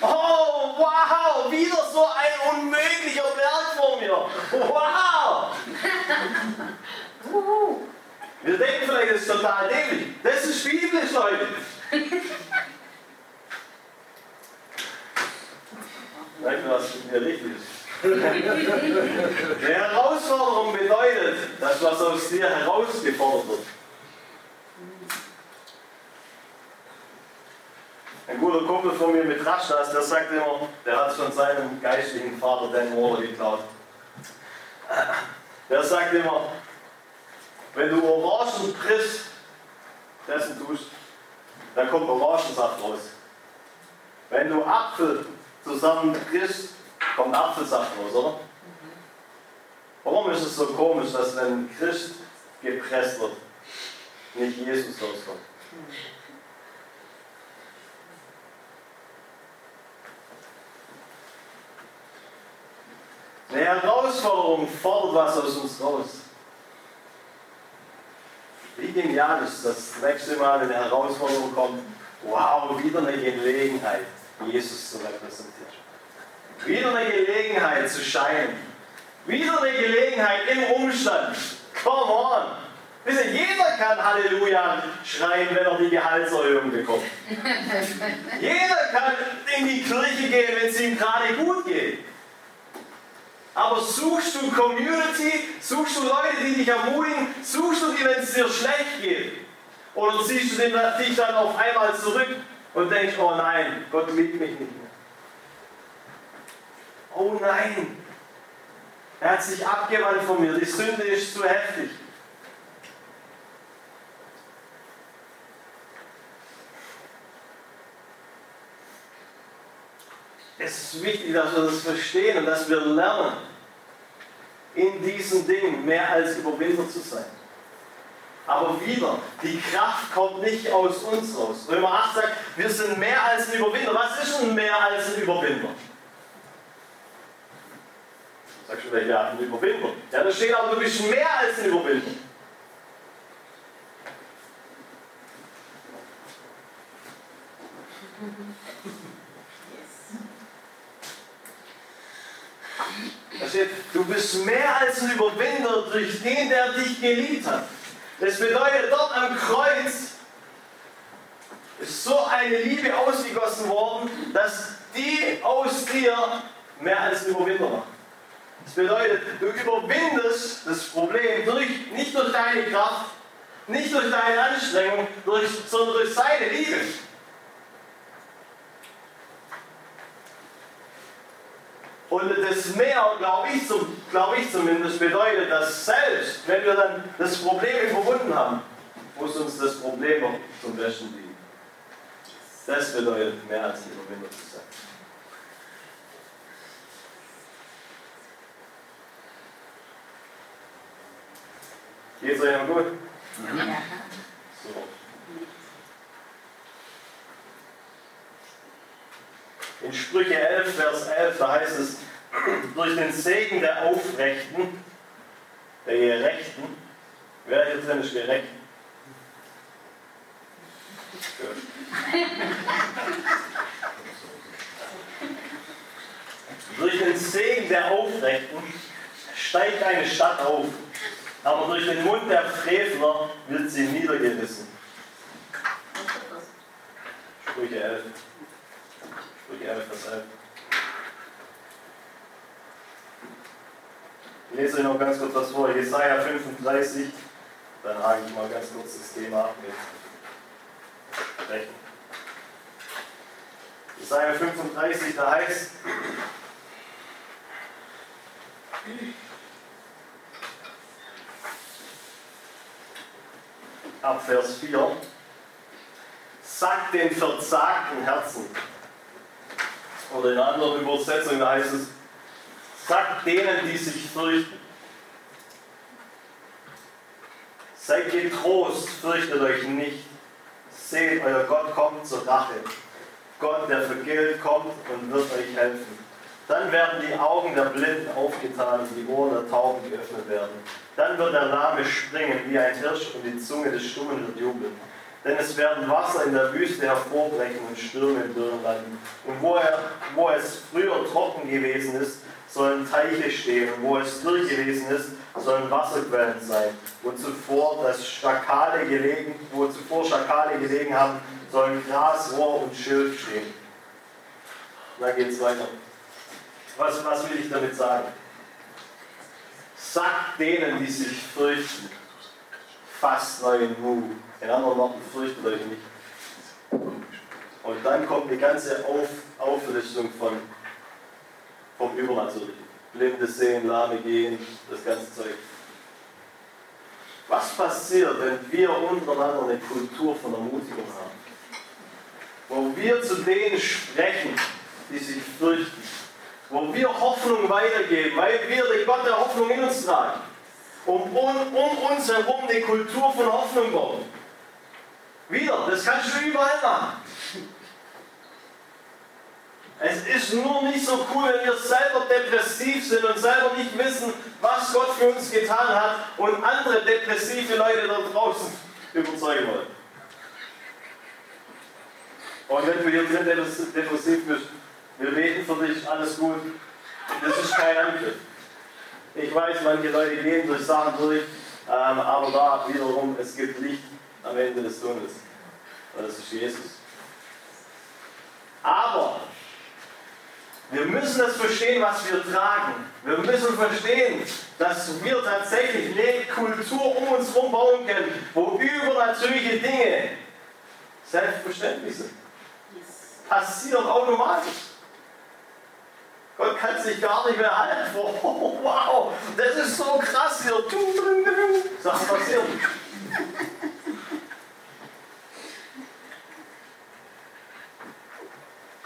Oh, wow, wieder so ein unmöglicher Berg vor mir. Wow. Wir denken vielleicht, das ist total dämlich. Das ist biblisch, Leute. Merkt ihr, was mir richtig ist? Eine Herausforderung bedeutet, dass was aus dir herausgefordert wird. Ein guter Kumpel von mir mit Raschdas, der sagt immer, der hat schon seinem geistlichen Vater Dan Waller geklaut. Der sagt immer, wenn du Orangen frisst, dessen tust, dann kommt Orangensaft raus. Wenn du Apfel zusammen frisst, kommt Apfelsaft raus, oder? Warum ist es so komisch, dass wenn Christ gepresst wird, nicht Jesus rauskommt? Eine Herausforderung fordert was aus uns raus. Wie genial ist das nächste Mal, wenn eine Herausforderung kommt, wow, wieder eine Gelegenheit, Jesus zu repräsentieren. Wieder eine Gelegenheit zu scheinen. Wieder eine Gelegenheit im Umstand. Come on! Wissen, jeder kann Halleluja schreien, wenn er die Gehaltserhöhung bekommt. jeder kann in die Kirche gehen, wenn es ihm gerade gut geht. Aber suchst du Community, suchst du Leute, die dich ermutigen, suchst du die, wenn es dir schlecht geht? Oder ziehst du dich dann auf einmal zurück und denkst, oh nein, Gott liebt mich nicht mehr. Oh nein, er hat sich abgewandt von mir, die Sünde ist zu heftig. Es ist wichtig, dass wir das verstehen und dass wir lernen, in diesen Dingen mehr als Überwinder zu sein. Aber wieder, die Kraft kommt nicht aus uns raus. Römer 8 sagt, wir sind mehr als ein Überwinder. Was ist denn mehr als ein Überwinder? Sagst du vielleicht, ja, ein Überwinder. Ja, da steht aber, du bist mehr als ein Überwinder. Da steht, du bist mehr als ein Überwinder durch den, der dich geliebt hat. Das bedeutet, dort am Kreuz ist so eine Liebe ausgegossen worden, dass die aus dir mehr als Überwinder macht. Das bedeutet, du überwindest das Problem durch, nicht durch deine Kraft, nicht durch deine Anstrengung, durch, sondern durch seine Liebe. Und das mehr, glaube ich, glaub ich zumindest, bedeutet, dass selbst, wenn wir dann das Problem überwunden haben, muss uns das Problem noch zum Besten liegen. Das bedeutet mehr als ein Überwinder zu sein. Geht's euch noch gut? Ja. So. In Sprüche 11, Vers 11, da heißt es, durch den Segen der Aufrechten, der Gerechten, wer hier drin ist gerecht? durch den Segen der Aufrechten steigt eine Stadt auf, aber durch den Mund der Frevler wird sie niedergerissen. Sprüche 11. Sprüche 11, Vers 11. Ich lese euch noch ganz kurz was vor. Jesaja 35. Dann hake ich mal ganz kurz das Thema ab mit Rechten. Jesaja 35, da heißt, ab Vers 4, sagt den verzagten Herzen, oder in anderen Übersetzungen heißt es, sagt denen, die sich fürchten. Seid getrost, fürchtet euch nicht. Seht, euer Gott kommt zur Rache. Gott, der vergilt, kommt und wird euch helfen. Dann werden die Augen der Blinden aufgetan und die Ohren der Tauben geöffnet werden. Dann wird der Lahme springen wie ein Hirsch und die Zunge des Stummen wird jubeln. Denn es werden Wasser in der Wüste hervorbrechen und Stürme im Dürrenland. Und wo, er, wo es früher trocken gewesen ist, sollen Teiche stehen. Und wo es dürr gewesen ist, sollen Wasserquellen sein. Wo zuvor, das Schakale gelegen, wo zuvor Schakale gelegen haben, sollen Gras, Rohr und Schilf stehen. Und dann geht es weiter. Was, was will ich damit sagen? Sagt denen, die sich fürchten, fasst neuen Mut. In anderen Worten, fürchtet euch nicht. Und dann kommt die ganze Auf, Auflistung von, vom Übernatürlichen. Blinde sehen, Lahme gehen, das ganze Zeug. Was passiert, wenn wir untereinander eine Kultur von Ermutigung haben? Wo wir zu denen sprechen, die sich fürchten wo wir Hoffnung weitergeben, weil wir den Gott der Hoffnung in uns tragen. Und um, um uns herum eine Kultur von Hoffnung bauen. Wieder, das kannst du überall machen. Es ist nur nicht so cool, wenn wir selber depressiv sind und selber nicht wissen, was Gott für uns getan hat und andere depressive Leute da draußen überzeugen wollen. Und wenn du hier drin depressiv bist, wir beten für dich, alles gut. Das ist kein Angriff. Ich weiß, manche Leute gehen durch Sachen durch, ähm, aber da wiederum, es gibt Licht am Ende des Tunnels. Und das ist Jesus. Aber wir müssen das verstehen, was wir tragen. Wir müssen verstehen, dass wir tatsächlich eine Kultur um uns herum bauen können, wo übernatürliche Dinge selbstverständlich sind. Passieren automatisch. Gott kann sich gar nicht mehr halten. Oh, wow, das ist so krass hier. Sachen passieren.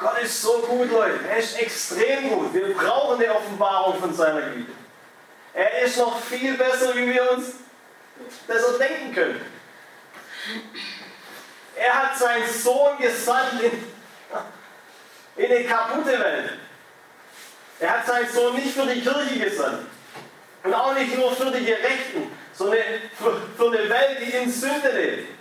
Gott ist so gut, Leute. Er ist extrem gut. Wir brauchen eine Offenbarung von seiner Güte. Er ist noch viel besser, wie wir uns das denken können. Er hat seinen Sohn gesandt in, in eine kaputte Welt. Er hat seinen Sohn nicht für die Kirche gesandt. Und auch nicht nur für die Gerechten, sondern für, für eine Welt, die in Sünde lebt.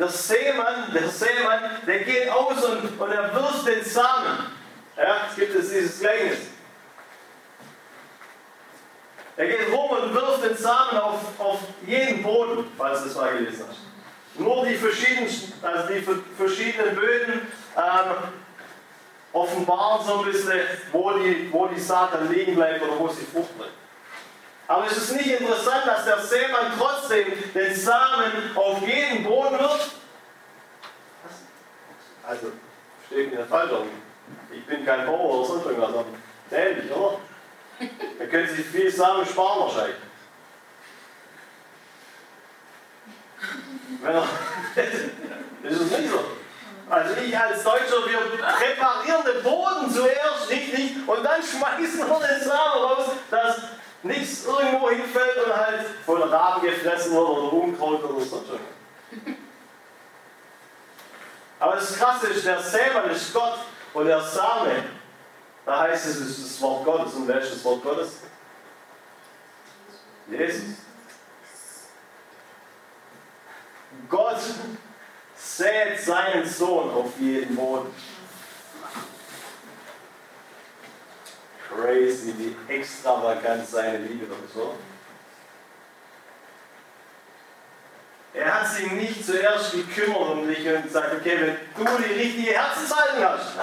Der Seemann, der Seemann, der geht aus und, und er wirft den Samen. Ja, es gibt es dieses Gleichnis. Er geht rum und wirft den Samen auf, auf jeden Boden, falls du es mal gelesen hast. Nur die verschiedenen, also die verschiedenen Böden ähm, offenbaren so ein bisschen, wo die, wo die Saat dann liegen bleibt oder wo sie Frucht bringt. Aber es ist nicht interessant, dass der Seemann trotzdem den Samen auf jeden Boden wirft? Also, steht mir falsch an. Ich bin kein Bauer oder sonst irgendwas, aber ähnlich, oder? Da können Sie viel sagen, sparen wahrscheinlich. Wenn er, das ist nicht so. Also ich als Deutscher, wir präparieren den Boden zuerst, nicht, und dann schmeißen wir den Samen raus, dass nichts irgendwo hinfällt und halt von Raben gefressen wird oder Unkraut oder was. Aber das Krasse ist, der Sämann ist Gott und der Same, da heißt es, es ist das Wort Gottes. Und wer ist das Wort Gottes? Jesus. Gott sät seinen Sohn auf jeden Boden. Crazy, wie extravagant seine Liebe ist, so. Er hat sich nicht zuerst gekümmert um dich und gesagt, okay, wenn du die richtige Herzenshaltung hast,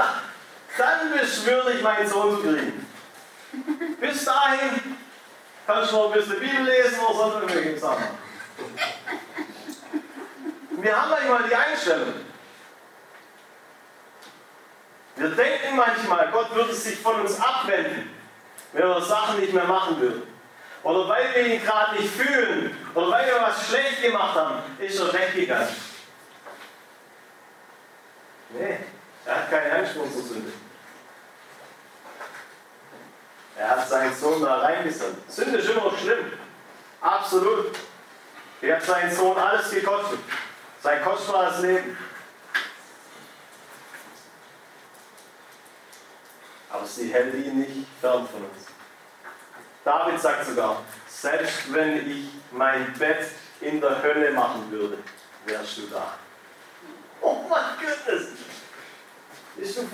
dann du würdig, meinen Sohn zu kriegen. Bis dahin kannst du noch ein bisschen Bibel lesen oder sonst irgendwelche Sachen. Wir haben manchmal die Einstellung. Wir denken manchmal, Gott würde sich von uns abwenden, wenn wir Sachen nicht mehr machen würden. Oder weil wir ihn gerade nicht fühlen, oder weil wir was schlecht gemacht haben, ist er weggegangen. Nee, er hat keine Angst vor unserer Sünde. Er hat seinen Sohn da reingesandt. Sünde ist immer schlimm. Absolut. Er hat seinen Sohn alles gekostet. Sein kostbares Leben. Aber sie hält ihn nicht fern von uns. David sagt sogar, selbst wenn ich mein Bett in der Hölle machen würde, wärst du da. Oh mein Gott! Bist du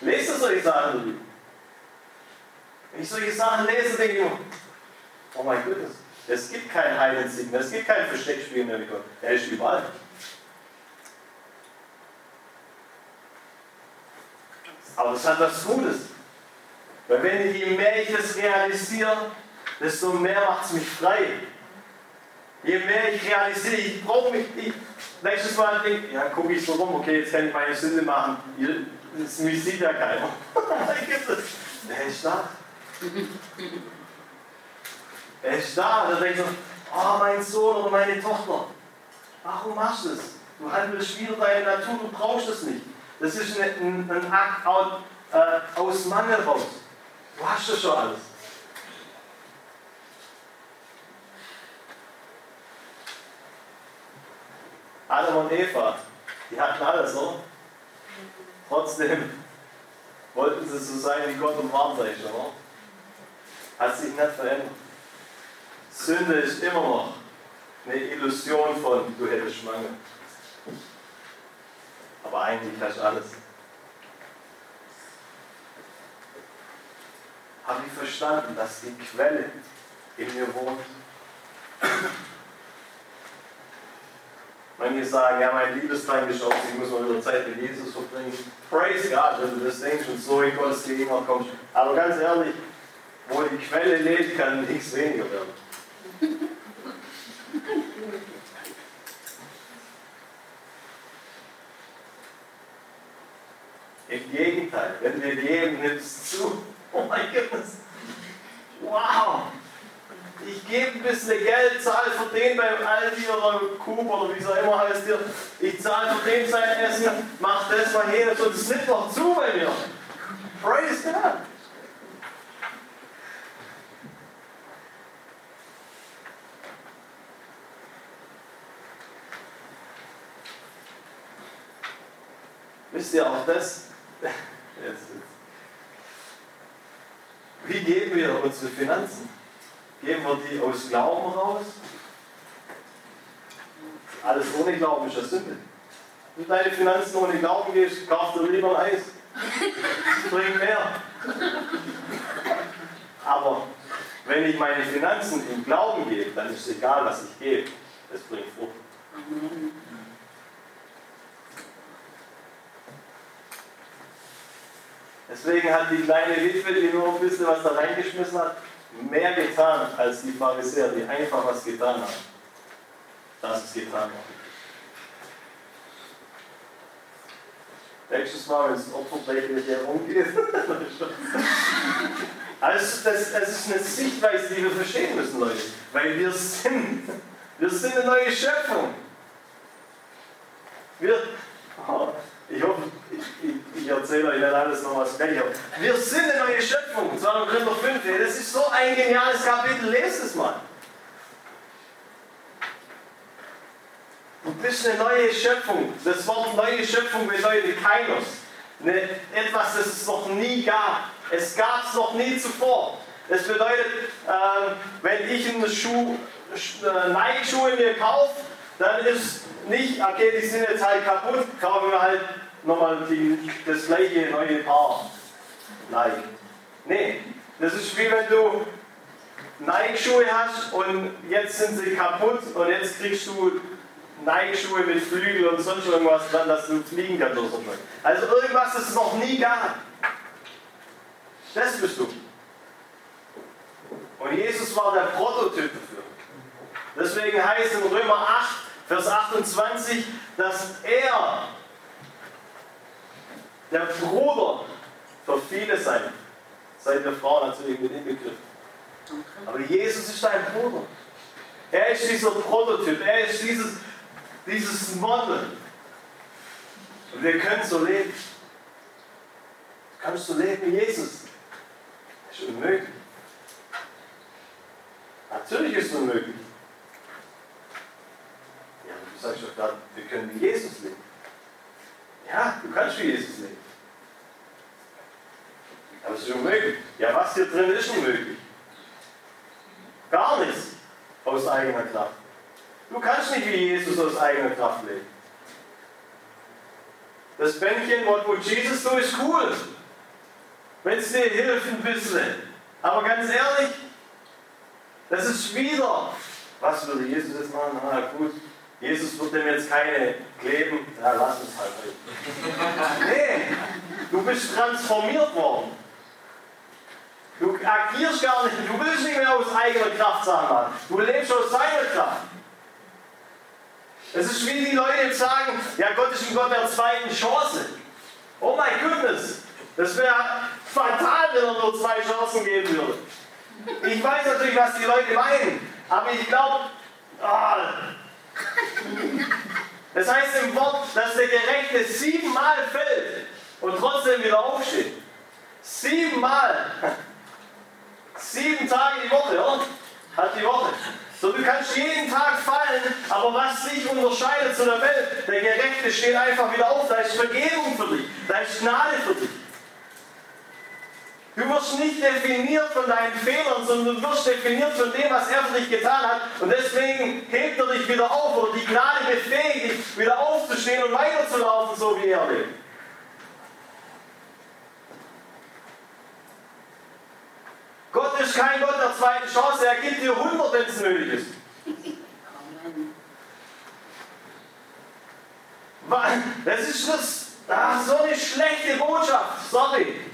Lest du solche Sachen, Wenn ich solche Sachen lese, denke ich immer, oh mein Gott, es gibt kein mehr, es gibt kein Versteckspiel mehr mit Gott. Er ist überall. Aber es hat was Gutes. Weil wenn je mehr ich das realisiere, desto mehr macht es mich frei. Je mehr ich realisiere, ich brauche mich nicht. Nächstes Mal denke ich, ja, gucke ich so rum, okay, jetzt kann ich meine Sünde machen. Das, mich sieht ja keiner. Der ist da. Er ist da. Da denke ich so, oh, mein Sohn oder meine Tochter, warum machst du das? Du handelst wieder deine Natur, du brauchst es nicht. Das ist ein, ein Akt aus, äh, aus Mangel raus. Du hast das schon alles. Adam und Eva, die hatten alles, oder? Trotzdem wollten sie so sein wie Gott und Warnzeichen, oder? Hat sich nicht verändert. Sünde ist immer noch eine Illusion von, du hättest Mangel. Aber eigentlich du alles. habe ich verstanden, dass die Quelle in mir wohnt. Manche sagen, ja, mein Liebestrank ist aus, ich muss mal wieder Zeit mit Jesus verbringen. Praise God, wenn du das denkst und so in Gottes Gegenwart kommst. Aber ganz ehrlich, wo die Quelle lebt, kann nichts weniger werden. Im Gegenteil, wenn wir geben, nimmst zu. Oh mein Gott. Wow. Ich gebe ein bisschen Geld, zahle für den beim Aldi oder Coop oder wie es auch immer heißt hier. Ich zahle für den sein Essen, mach das mal hin und es nimmt noch zu bei mir. Praise God. Wisst ihr auch das? Jetzt, wie geben wir unsere Finanzen? Geben wir die aus Glauben raus? Alles ohne Glauben ist ja Sünde. Wenn du deine Finanzen ohne Glauben gehst, kaufst du lieber ein Eis. Bring mehr. Aber wenn ich meine Finanzen im Glauben gebe, dann ist es egal, was ich gebe. Es bringt Frucht. Deswegen hat die kleine Witwe, die nur ein bisschen was da reingeschmissen hat, mehr getan als die Pharisäer, die einfach was getan haben. Das ist getan worden. Nächstes Mal, wenn es Opferblech mit dir rumgeht. also das, das ist eine Sichtweise, die wir verstehen müssen, Leute. Weil wir sind, wir sind eine neue Schöpfung. Wir, oh, ich hoffe, ich, erzähle euch nicht alles noch was gleich. Wir sind eine neue Schöpfung. 2. Korinther 5. Das ist so ein geniales Kapitel. Lest es mal. Du bist eine neue Schöpfung. Das Wort neue Schöpfung bedeutet Kainos. Ne, etwas, das es noch nie gab. Es gab es noch nie zuvor. Das bedeutet, äh, wenn ich einen Schuh, äh, Nike-Schuhe mir kaufe, dann ist nicht, okay, die sind jetzt halt kaputt, kaufen wir halt nochmal das gleiche neue Paar. Nike. Nee, das ist wie wenn du Nike-Schuhe hast und jetzt sind sie kaputt und jetzt kriegst du Nike-Schuhe mit Flügel und sonst irgendwas dann, dass du fliegen kannst oder so. Also irgendwas, das es noch nie gab. Das bist du. Und Jesus war der Prototyp dafür. Deswegen heißt in Römer 8, Vers 28, dass er der Bruder für viele sein. Seid der Frau natürlich mit inbegriffen. Aber Jesus ist dein Bruder. Er ist dieser Prototyp. Er ist dieses dieses Model. Und wir können so leben. Du kannst so leben wie Jesus. Das ist unmöglich. Natürlich ist es unmöglich. Ja, du sagst doch gerade, wir können wie Jesus leben. Ja, du kannst wie Jesus leben. Aber es ist unmöglich. Ja, was hier drin ist unmöglich? Gar nichts aus eigener Kraft. Du kannst nicht wie Jesus aus eigener Kraft leben. Das Bändchen, what would Jesus do, ist cool. Wenn es dir hilft ein bisschen. Aber ganz ehrlich, das ist wieder. Was würde Jesus jetzt machen? Na gut, Jesus wird dem jetzt keine kleben. Ja, lass es halt. nee, du bist transformiert worden. Du agierst gar nicht, du willst nicht mehr aus eigener Kraft sagen, Du lebst aus seiner Kraft. Es ist wie die Leute jetzt sagen, ja Gott ist ein Gott der zweiten Chance. Oh mein Goodness, das wäre fatal, wenn er nur zwei Chancen geben würde. Ich weiß natürlich, was die Leute meinen, aber ich glaube, ah, das heißt im Wort, dass der Gerechte siebenmal fällt und trotzdem wieder aufsteht. Siebenmal. Sieben Tage die Woche, oder? Hat die Woche. So, du kannst jeden Tag fallen, aber was dich unterscheidet zu der Welt, der Gerechte steht einfach wieder auf, da ist Vergebung für dich, da ist Gnade für dich. Du wirst nicht definiert von deinen Fehlern, sondern du wirst definiert von dem, was er für dich getan hat. Und deswegen hebt er dich wieder auf oder die Gnade befähigt dich, wieder aufzustehen und weiterzulaufen, so wie er lebt. Gott ist kein Gott der zweiten Chance, er gibt dir 100, wenn es nötig ist. Das ist das, das ist so eine schlechte Botschaft, sorry.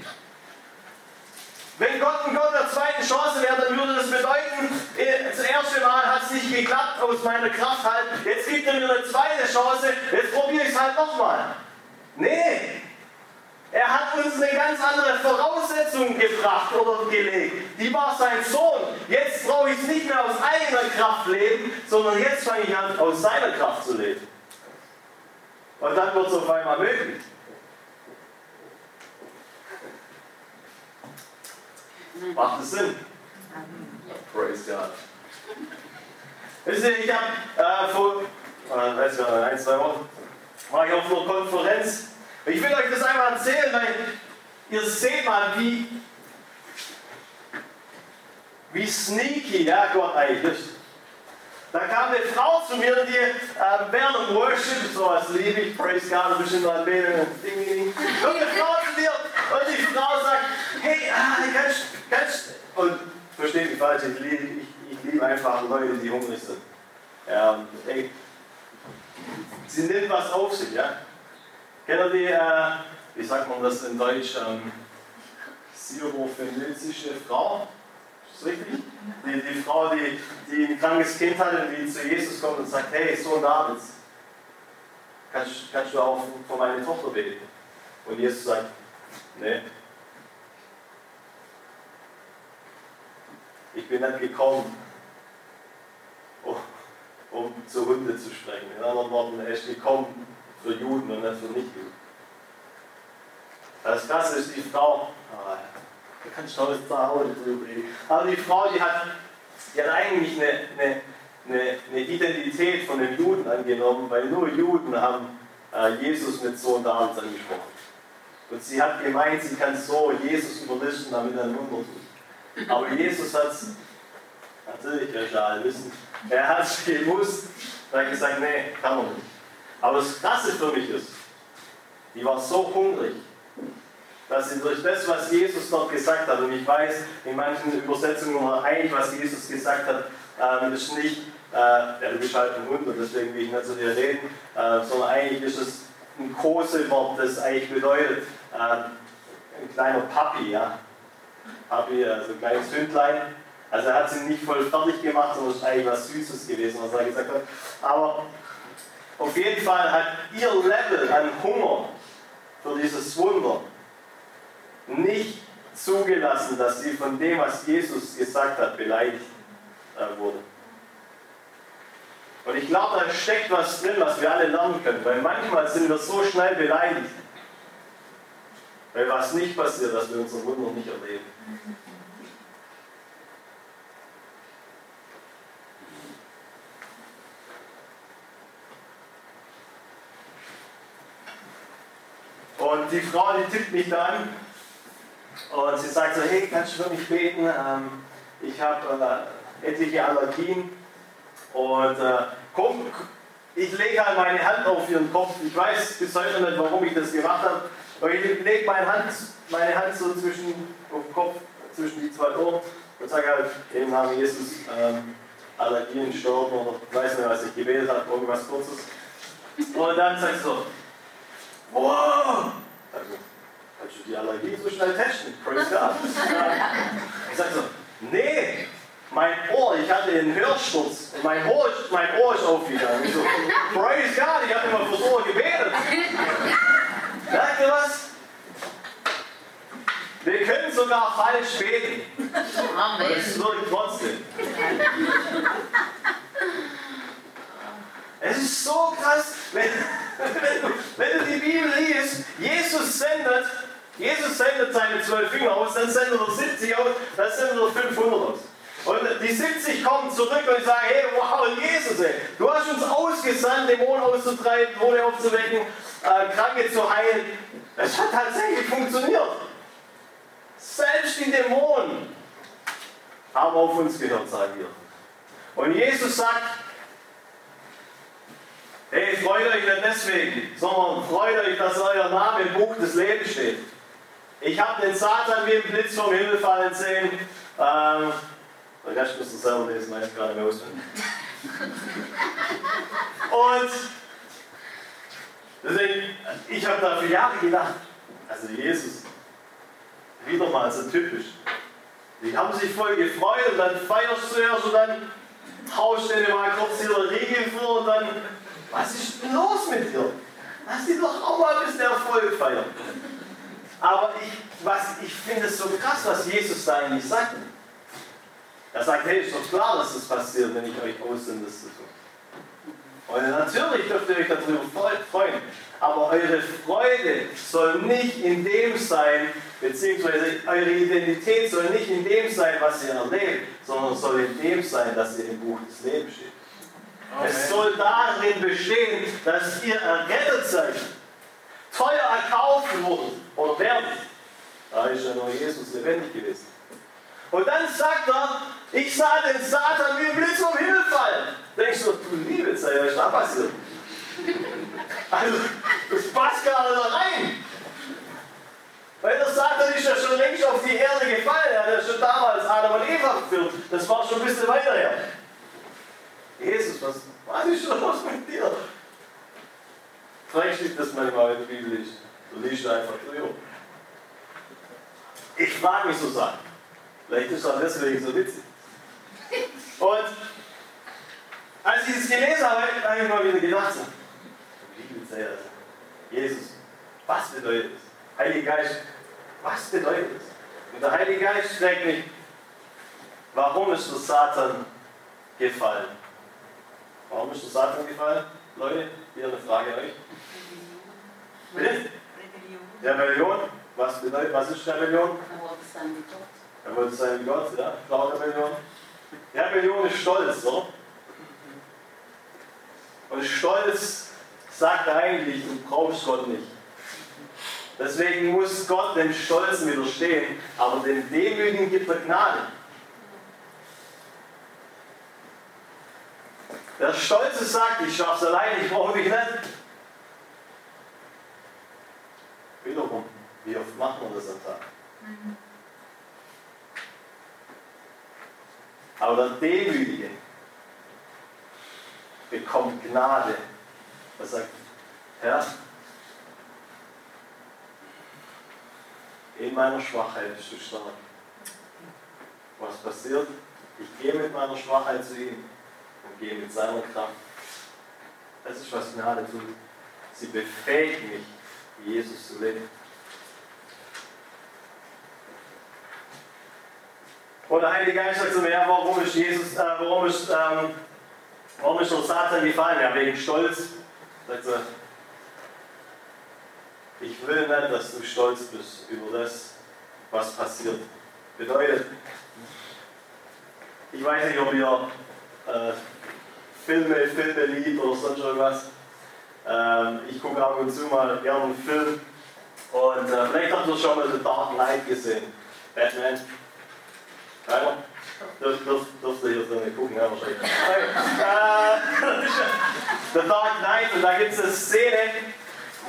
Wenn Gott ein Gott der zweiten Chance wäre, dann würde das bedeuten, äh, das erste Mal hat es nicht geklappt aus meiner Kraft halt, jetzt gibt er mir eine zweite Chance, jetzt probiere ich es halt nochmal. Nee, er hat uns eine ganz andere Voraussetzung gebracht oder gelegt. Die war sein Sohn. Jetzt brauche ich es nicht mehr aus eigener Kraft leben, sondern jetzt fange ich an, aus seiner Kraft zu leben. Und dann wird es auf einmal möglich. Macht es Sinn? Praise God. Wisst ihr, ich habe äh, vor, äh, weiß ich, ein, zwei Wochen, war ich auf einer Konferenz ich will euch das einmal erzählen, weil ihr seht mal, wie, wie sneaky ja, Gott eigentlich ist. Da kam eine Frau zu mir, die äh, während dem Worship, sowas liebe ich, Praise God, ein bisschen Anbetung, Ding, Ding. Kommt eine Frau zu mir und die Frau sagt, hey, ah, kannst, kannst, und versteht mich falsch, ich liebe, ich, ich liebe einfach Leute, die hungrig sind. Ja, ey, sie nimmt was auf sich, ja. Kennt ihr die, äh, wie sagt man das in Deutsch, ähm, syrophenizische Frau? Ist das richtig? Die, die Frau, die, die ein krankes Kind hat und die zu Jesus kommt und sagt, hey, Sohn Davids, kannst, kannst du auch für meine Tochter beten? Und Jesus sagt, nee. Ich bin nicht gekommen, um, zu Hunde zu sprechen. In anderen Worten, er ist gekommen für Juden und nicht für Nichtjuden. Das Krasse ist, die Frau, ah, da kann ich noch zu Hause drüber reden, aber die Frau, die hat, die hat eigentlich eine, eine, eine, eine Identität von den Juden angenommen, weil nur Juden haben äh, Jesus mit Sohn Davids angesprochen. Und sie hat gemeint, sie kann so Jesus überlisten, damit er ein Wunder tut. Aber Jesus hat es, natürlich, ihr ja alle wissen, er hat es gewusst, er hat gesagt, nee, kann man nicht. Aber das Krasse für mich ist, die war so hungrig, dass sie durch das, was Jesus dort gesagt hat, und ich weiß, in manchen Übersetzungen war eigentlich, was Jesus gesagt hat, ähm, ist nicht, äh, ja, du bist halt ein Hund und deswegen will ich nicht zu dir reden, äh, sondern eigentlich ist es ein Kosewort, das eigentlich bedeutet, äh, ein kleiner Papi, ja. Papi, also ein kleines Hündlein. Also er hat sie nicht voll fertig gemacht, sondern es ist eigentlich was Süßes gewesen, was er gesagt hat. Aber auf jeden Fall hat ihr Level an Hunger für dieses Wunder nicht zugelassen, dass sie von dem, was Jesus gesagt hat, beleidigt äh, wurde. Und ich glaube, da steckt was drin, was wir alle lernen können, weil manchmal sind wir so schnell beleidigt, weil was nicht passiert, dass wir unser Wunder nicht erleben. Und die Frau, die tippt mich da an und sie sagt so, hey, kannst du für mich beten? Ähm, ich habe äh, etliche Allergien und äh, komm, ich lege halt meine Hand auf ihren Kopf. Ich weiß bis heute nicht, warum ich das gemacht habe. Aber ich lege meine Hand, meine Hand so zwischen auf den Kopf, zwischen die zwei Ohren und sage halt im Namen Jesus ähm, Allergien sterben oder ich weiß nicht, was ich gebetet habe, irgendwas kurzes. Und dann sagst du, wow! Also, kannst du die Allergie so schnell testen? Praise God. ich sag so, nee, mein Ohr, ich hatte einen Hörsturz und mein Ohr, mein Ohr ist aufgegangen. Ich so, praise God, ich habe immer fürs Ohr gebetet. Merkt ihr was? Wir können sogar falsch beten. Aber es wirkt trotzdem. Es ist so krass, wenn, wenn, du, wenn du die Bibel liest, Jesus sendet, Jesus sendet seine zwölf Finger aus, dann sendet er 70 aus, dann sendet er 500 aus. Und die 70 kommen zurück und sagen, hey, wow, Jesus, ey, du hast uns ausgesandt, Dämonen auszutreiben, Tode aufzuwecken, äh, Kranke zu heilen. Es hat tatsächlich funktioniert. Selbst die Dämonen haben auf uns gehört, sagen wir. Und Jesus sagt, hey, freut euch nicht deswegen, sondern freut euch, dass euer Name im Buch des Lebens steht. Ich habe den Satan wie ein Blitz vom Himmel fallen sehen. Ähm, der Rest müsst ihr selber lesen, weil ich gerade mehr auswendig. Und deswegen, ich habe da für Jahre gedacht, also Jesus, wieder mal so typisch. Die haben sich voll gefreut und dann feierst du erst und dann haust du dir mal kurz hier Riegel vor und dann, was ist denn los mit dir? Lass die doch auch mal ein bisschen Erfolg feiern. Aber ich, ich finde es so krass, was Jesus da eigentlich sagt. Er sagt, hey, ist doch klar, dass das passiert, wenn ich euch aussende, das zu tun. Und natürlich dürft ihr euch darüber freuen. Aber eure Freude soll nicht in dem sein, beziehungsweise eure Identität soll nicht in dem sein, was ihr erlebt, sondern soll in dem sein, dass ihr im Buch des Lebens steht. Okay. Es soll darin bestehen, dass ihr errettet seid, teuer erkauft wurden oder werden. Da ist ja nur Jesus lebendig gewesen. Und dann sagt er, ich sah den Satan wie ein Blitz vom Himmel fallen. Denkst du, du liebe Zeit, was da passiert? Also, das passt gar nicht rein. Weil der Satan ist ja schon längst auf die Erde gefallen. Er hat ja schon damals Adam und Eva geführt. Das war schon ein bisschen weiter her. Jesus, was, was ist los mit dir? Fragst dich das manchmal, wenn du Bibel liest. Du liest einfach drüber. Ich frage mich so Sachen. Vielleicht ist das deswegen so witzig. Und als ich es gelesen habe, habe ich mal wieder gedacht, so, Jesus, was bedeutet das? Heilige Geist, was bedeutet das? Und der Heilige Geist fragt mich, warum ist der Satan gefallen? Warum ist der Satan gefallen? Leute, hier eine Frage an euch. Bitte? Rebellion. Was bedeutet, was ist Rebellion? Er wollte sein wie Gott. Er wollte sein wie Gott, ja? Klar, Rebellion. Rebellion ist Stolz, oder? Und Stolz sagt eigentlich, du brauchst Gott nicht. Deswegen muss Gott dem Stolzen widerstehen, aber dem Demütigen gibt er Gnade. Der Stolze sagt, ich schaff's allein, ich brauche dich nicht. Wiederum, wie oft macht man das am Tag? Aber der Demütige bekommt Gnade. Er sagt, Herr, in meiner Schwachheit bist du stark. Was passiert? Ich gehe mit meiner Schwachheit zu ihm und gehe mit seiner Kraft. Das ist, was Gnade tut. Sie befähigt mich, Jesus zu leben. Und der Heilige Geist sagt zu mir, warum ist Jesus, äh, warum ist, ähm, warum ist der Satan gefallen? Ja, wegen Stolz. Sagt er, ich will nicht, dass du stolz bist über das, was passiert. Bedeutet, ich weiß nicht, ob ihr äh, Filme, Filme liebt oder sonst irgendwas. Ähm, ich gucke ab und zu mal gerne einen Film. Und äh, vielleicht habt ihr schon mal The Dark Knight gesehen. Batman. Dürft, dürft, dürft ihr hier so nicht gucken, ja, wahrscheinlich. Äh, The Dark Knight, und da gibt es eine Szene,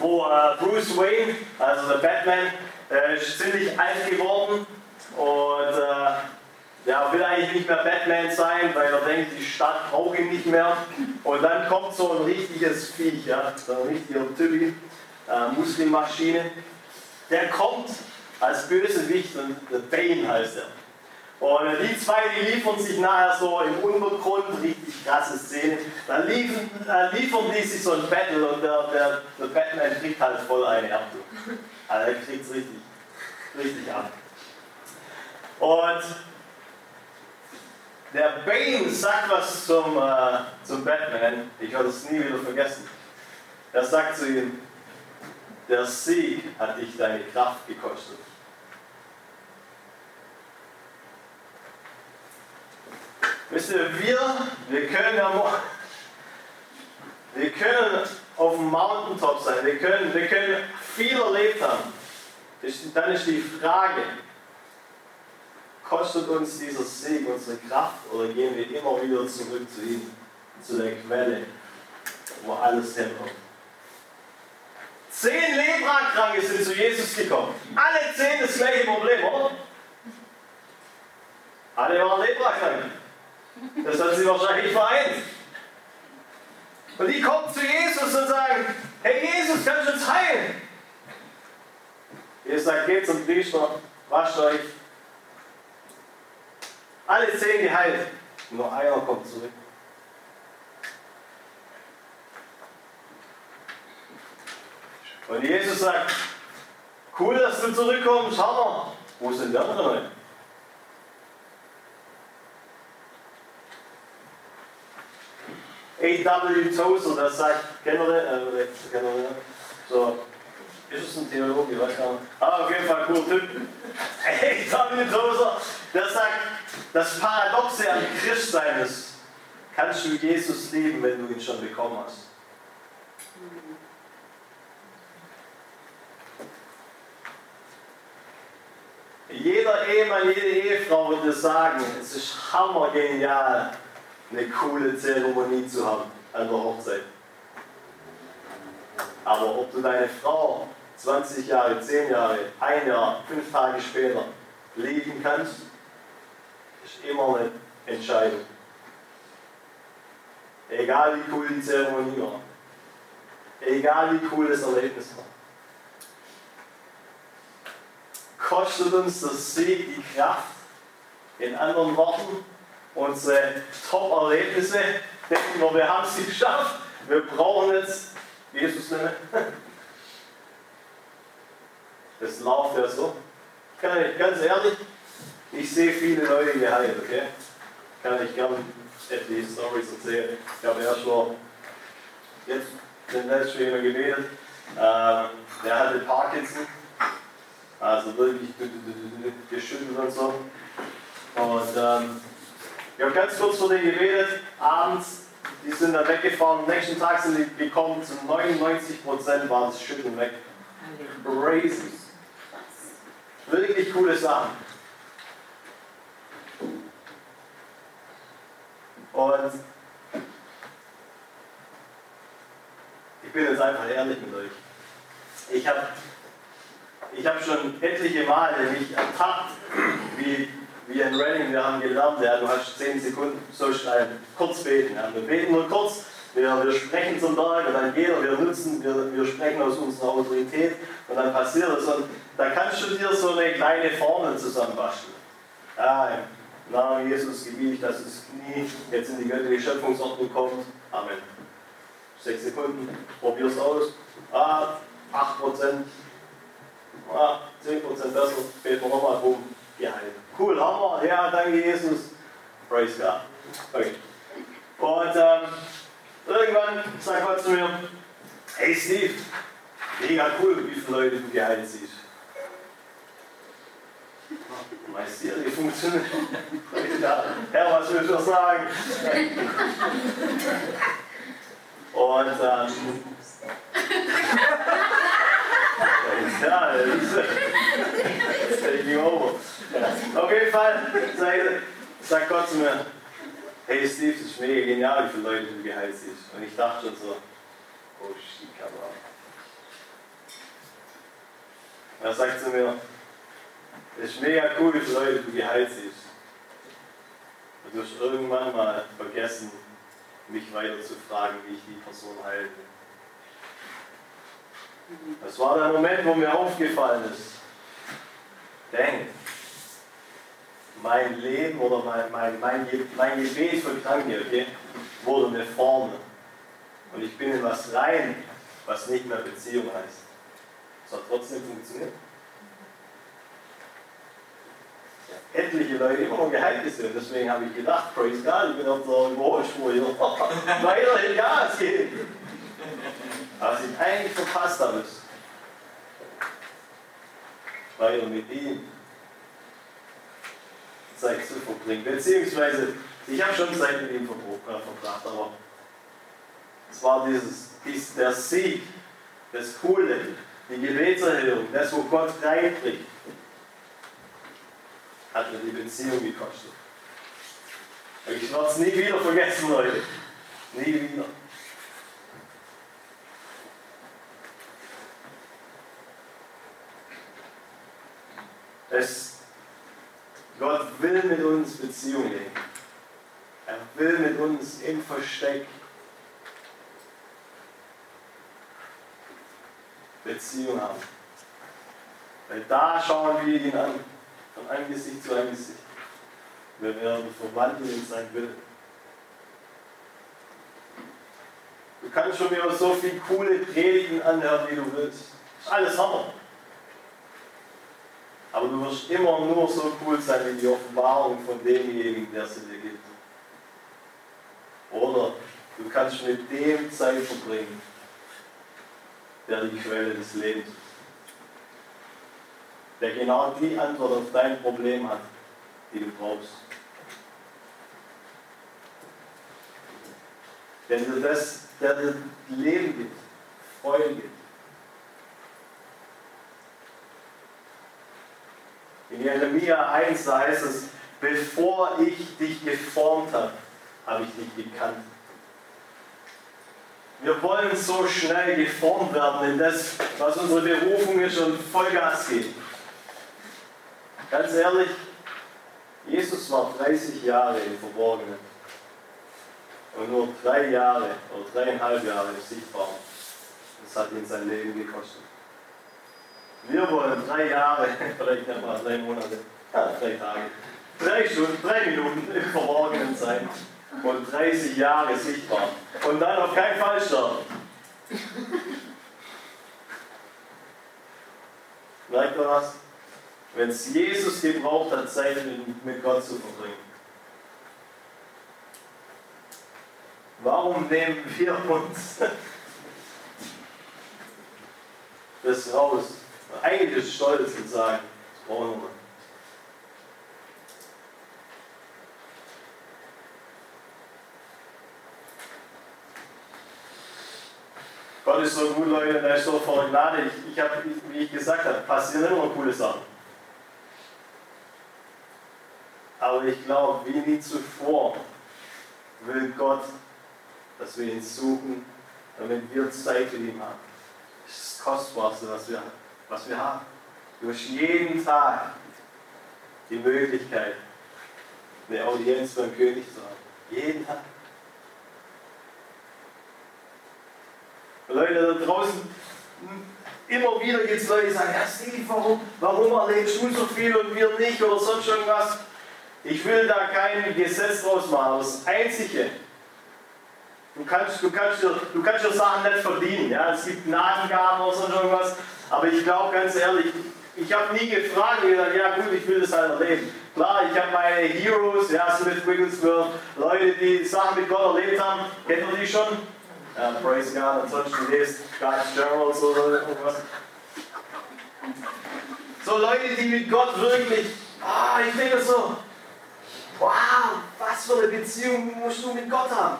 wo äh, Bruce Wayne, also der Batman, äh, ist ziemlich alt geworden und äh, der will eigentlich nicht mehr Batman sein, weil er denkt, die Stadt braucht ihn nicht mehr. Und dann kommt so ein richtiges Viech, ja, so ein richtiger Typi, äh, Muslimmaschine. Der kommt als Bösewicht und der Bane heißt er. Und die zwei, die liefern sich nachher so im Untergrund, richtig krasse Szene. Dann liefern, äh, liefern die sich so ein Battle und der, der, der Batman kriegt halt voll eine ab. Also er kriegt es richtig, richtig ab. Und der Bane sagt was zum, äh, zum Batman, ich werde es nie wieder vergessen. Er sagt zu ihm, der Sieg hat dich deine Kraft gekostet. Wisst ihr, wir, wir können ja wir können auf dem Mountaintop sein, wir können, wir können viel erlebt haben. Dann ist die Frage, kostet uns dieser Sieg unsere Kraft oder gehen wir immer wieder zurück zu ihm, zu der Quelle, wo alles herkommt? Zehn Leprakranke sind zu Jesus gekommen. Alle zehn das gleiche Problem, oder? Alle waren Leprakranke. Das hat sie wahrscheinlich vereint. Und die kommen zu Jesus und sagen, hey Jesus, kannst du uns heilen? Jesus sagt, geht zum Priester, wascht euch. Alle zehn geheilt. Nur einer kommt zurück. Und Jesus sagt, cool, dass du zurückkommst, Hammer. Wo sind die anderen Leute? A.W. Tozer, der sagt, den? Äh, kennt ihr? So, ist es ein Theologe, ich weiß gar nicht. Aber auf jeden Fall ein cooler Typ. A.W. Tozer, der sagt, das Paradoxe an Christsein ist, kannst du Jesus lieben, wenn du ihn schon bekommen hast. Jeder Ehemann, jede Ehefrau würde sagen, es ist hammergenial, eine coole Zeremonie zu haben an der Hochzeit. Aber ob du deine Frau 20 Jahre, 10 Jahre, ein Jahr, fünf Tage später lieben kannst, ist immer eine Entscheidung. Egal wie cool die Zeremonie war. Egal wie cool das Erlebnis war. Kostet uns der Sieg die Kraft, in anderen Worten, unsere Top-Erlebnisse, denken wir, wir haben sie geschafft, wir brauchen jetzt Jesus nicht mehr. Das läuft ja so. Kann ich, ganz ehrlich, ich sehe viele Leute geheilt, okay? Kann ich gerne etliche Stories erzählen. Ich habe erst vor jetzt den letzten jemand gebetet. Ähm, der hatte Parkinson. Also wirklich geschüttelt und so. Und ähm, ich habe ganz kurz vor denen gebetet, abends, die sind dann weggefahren, nächsten Tag sind die gekommen, zu 99% war das Schütteln weg. Crazy. Wirklich coole Sachen. Und ich bin jetzt einfach ehrlich mit euch. Ich habe ich hab schon etliche Male mich ertappt, wie, wie ein Running, wir haben gelernt, ja, du hast 10 Sekunden so schnell kurz beten. Ja. Wir beten nur kurz, wir, wir sprechen zum Berg und dann geht er, wir nutzen, wir, wir sprechen aus unserer Autorität und dann passiert es. Und da kannst du dir so eine kleine Formel zusammenbasteln. Ja, im Namen Jesus gebiete ich, dass das Knie jetzt in die göttliche Schöpfungsordnung kommt. Amen. Sechs Sekunden, probier's aus. Ah, 8 Prozent, ah, 10 Prozent besser, beten wir nochmal, boom, geheilt. Cool, Hammer, ja, danke Jesus. Praise God. Okay. Und ähm, irgendwann sagt Gott zu mir, hey Steve, mega cool, wie viele Leute du geheilt siehst. Meine Serie funktioniert. Herr, was willst du sagen? Und ähm, ja, das ist taking over. Auf jeden Fall sagt, sagt Gott zu mir, hey Steve, das ist mega genial, wie viele Leute du geheilt siehst. Und ich dachte schon so, oh shit, Kamera. Er sagt zu mir, es ist mega cool, wie viele Leute du geheilt siehst. Und du hast irgendwann mal vergessen, mich weiter zu fragen, wie ich die Person heilen will. Das war der Moment, wo mir aufgefallen ist. Denk, mein Leben oder mein, mein, mein, mein Gebet für Kranke okay, wurde eine Formel. Und ich bin in was rein, was nicht mehr Beziehung heißt. Es hat trotzdem funktioniert. etliche Leute immer noch geheilt sind. Deswegen habe ich gedacht, praise God, ich bin auf der Überholspur hier. Weiterhin Gas geben. Was ich eigentlich verpasst habe, ist, weiter mit ihm Zeit zu verbringen. Beziehungsweise, ich habe schon Zeit mit ihm äh, verbracht, aber es war dieses, dies, der Sieg, das Coole, die Gebetserhörung, das, wo Gott reinbringt hat mir die Beziehung gekostet. Ich werde es nie wieder vergessen, Leute. Nie wieder. Es, Gott will mit uns Beziehung leben. Er will mit uns im Versteck Beziehung haben. Weil da schauen wir ihn an von Angesicht zu Angesicht. Wir werden verwandelt in sein Willen. Du kannst schon wieder so viele coole Predigten anhören, wie du willst. Ist alles Hammer. Aber du wirst immer nur so cool sein wie die Offenbarung von demjenigen, der sie dir gibt. Oder du kannst mit dem Zeit verbringen, der die Quelle des Lebens ist der genau die Antwort auf dein Problem hat, die du brauchst. Dir das, der dir Leben gibt, Freude gibt. In Jeremia 1 da heißt es, bevor ich dich geformt habe, habe ich dich gekannt. Wir wollen so schnell geformt werden in das, was unsere Berufung ist und Vollgas geben. Ganz ehrlich, Jesus war 30 Jahre im Verborgenen und nur drei Jahre oder dreieinhalb Jahre sichtbar. Das hat ihn sein Leben gekostet. Wir wollen drei Jahre, vielleicht nicht mal drei Monate, ja, drei Tage, drei Stunden, drei Minuten im Verborgenen sein und 30 Jahre sichtbar und dann auf keinen Fall sterben. Merkt ihr was? Wenn es Jesus gebraucht hat, Zeit mit Gott zu verbringen. Warum nehmen wir uns das raus? Eigentlich stolz und sagen, das brauchen wir. Gott ist so gut, Leute, er ist so voller Gnade. Ich, ich habe, wie ich gesagt habe, passieren immer coole Sachen. Aber ich glaube, wie nie zuvor will Gott, dass wir ihn suchen, damit wir Zeit mit ihm haben. Das ist das Kostbarste, was wir, was wir haben. Du hast jeden Tag die Möglichkeit, eine Audienz beim König zu haben. Jeden Tag. Leute da draußen, immer wieder gibt es Leute, die sagen, ja Steve, warum, warum erlebst du so viel und wir nicht oder sonst irgendwas. Ich will da kein Gesetz draus machen. Das Einzige, du kannst, du kannst, dir, du kannst dir Sachen nicht verdienen. Ja? Es gibt Gnadengaben oder sonst irgendwas. Aber ich glaube ganz ehrlich, ich habe nie gefragt, ich gesagt, ja gut, ich will das halt erleben. Klar, ich habe meine Heroes, ja, Smith Wigglesworth, Leute, die Sachen mit Gott erlebt haben, kennt ihr die schon? Ja, praise God, ansonsten lest God's Journals oder irgendwas. So Leute, die mit Gott wirklich, ah, ich denke so, wow, was für eine Beziehung musst du mit Gott haben?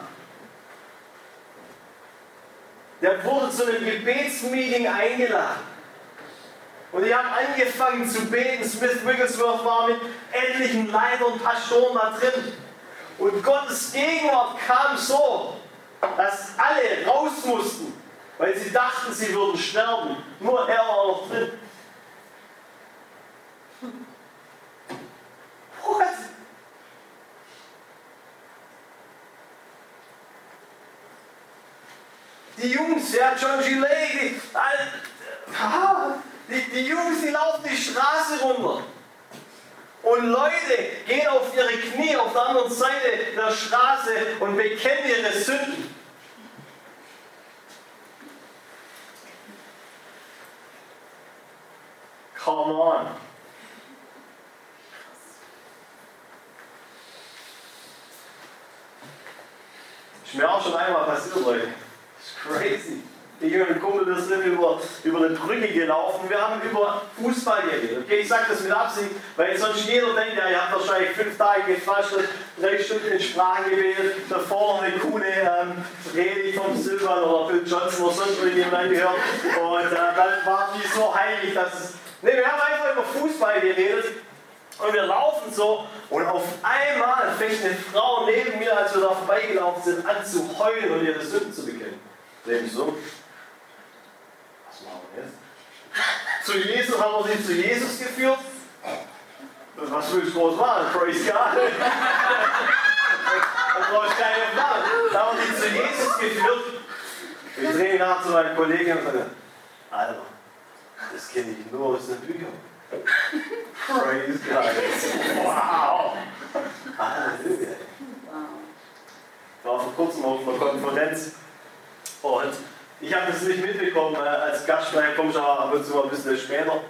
Der wurde zu einem Gebetsmeeting eingeladen. Und ich habe angefangen zu beten. Smith Wigglesworth war mit etlichen Leitern und Pastoren da drin. Und Gottes Gegenwart kam so dass alle raus mussten, weil sie dachten, sie würden sterben. Nur er war noch drin. What? Die Jungs, ja, John Gillet, die, die, Jungs, die laufen die Straße runter. Und Leute gehen auf ihre Knie auf der anderen Seite der Straße und bekennen ihre Sünden. Come on. Ist mir auch schon einmal passiert, Leute. Das ist crazy. Ich und ein Kumpel, wir sind über, über eine Brücke gelaufen. Wir haben über Fußball geredet. Okay, ich sage das mit Absicht, weil sonst jeder denkt, ja, ihr habt wahrscheinlich fünf Tage gefastet, drei Stunden in Sprachen gewählt, davor eine coole ähm, Rede vom Silvan oder Bill Johnson oder sonst irgendjemand gehört. Und äh, dann war die so heilig, dass es. Ne, wir haben einfach über Fußball geredet. Und wir laufen so und auf einmal fängt eine Frau neben mir, als wir da vorbeigelaufen sind, an zu heulen und ihre Sünden zu bekennen. Nämlich so. Zu Jesus haben wir sie zu Jesus geführt. Was will ich groß machen? Praise God. da brauche ich keine Frage. Da haben wir sie zu Jesus geführt. Ich drehe nach zu meinen Kollegen und sage, Alter, das kenne ich nur aus den Büchern. Praise God. Wow. Halleluja. Ich war vor kurzem auf einer Konferenz und ich habe das nicht mitbekommen, äh, als Gastsprecher komme ich aber ab und zu mal ein bisschen später.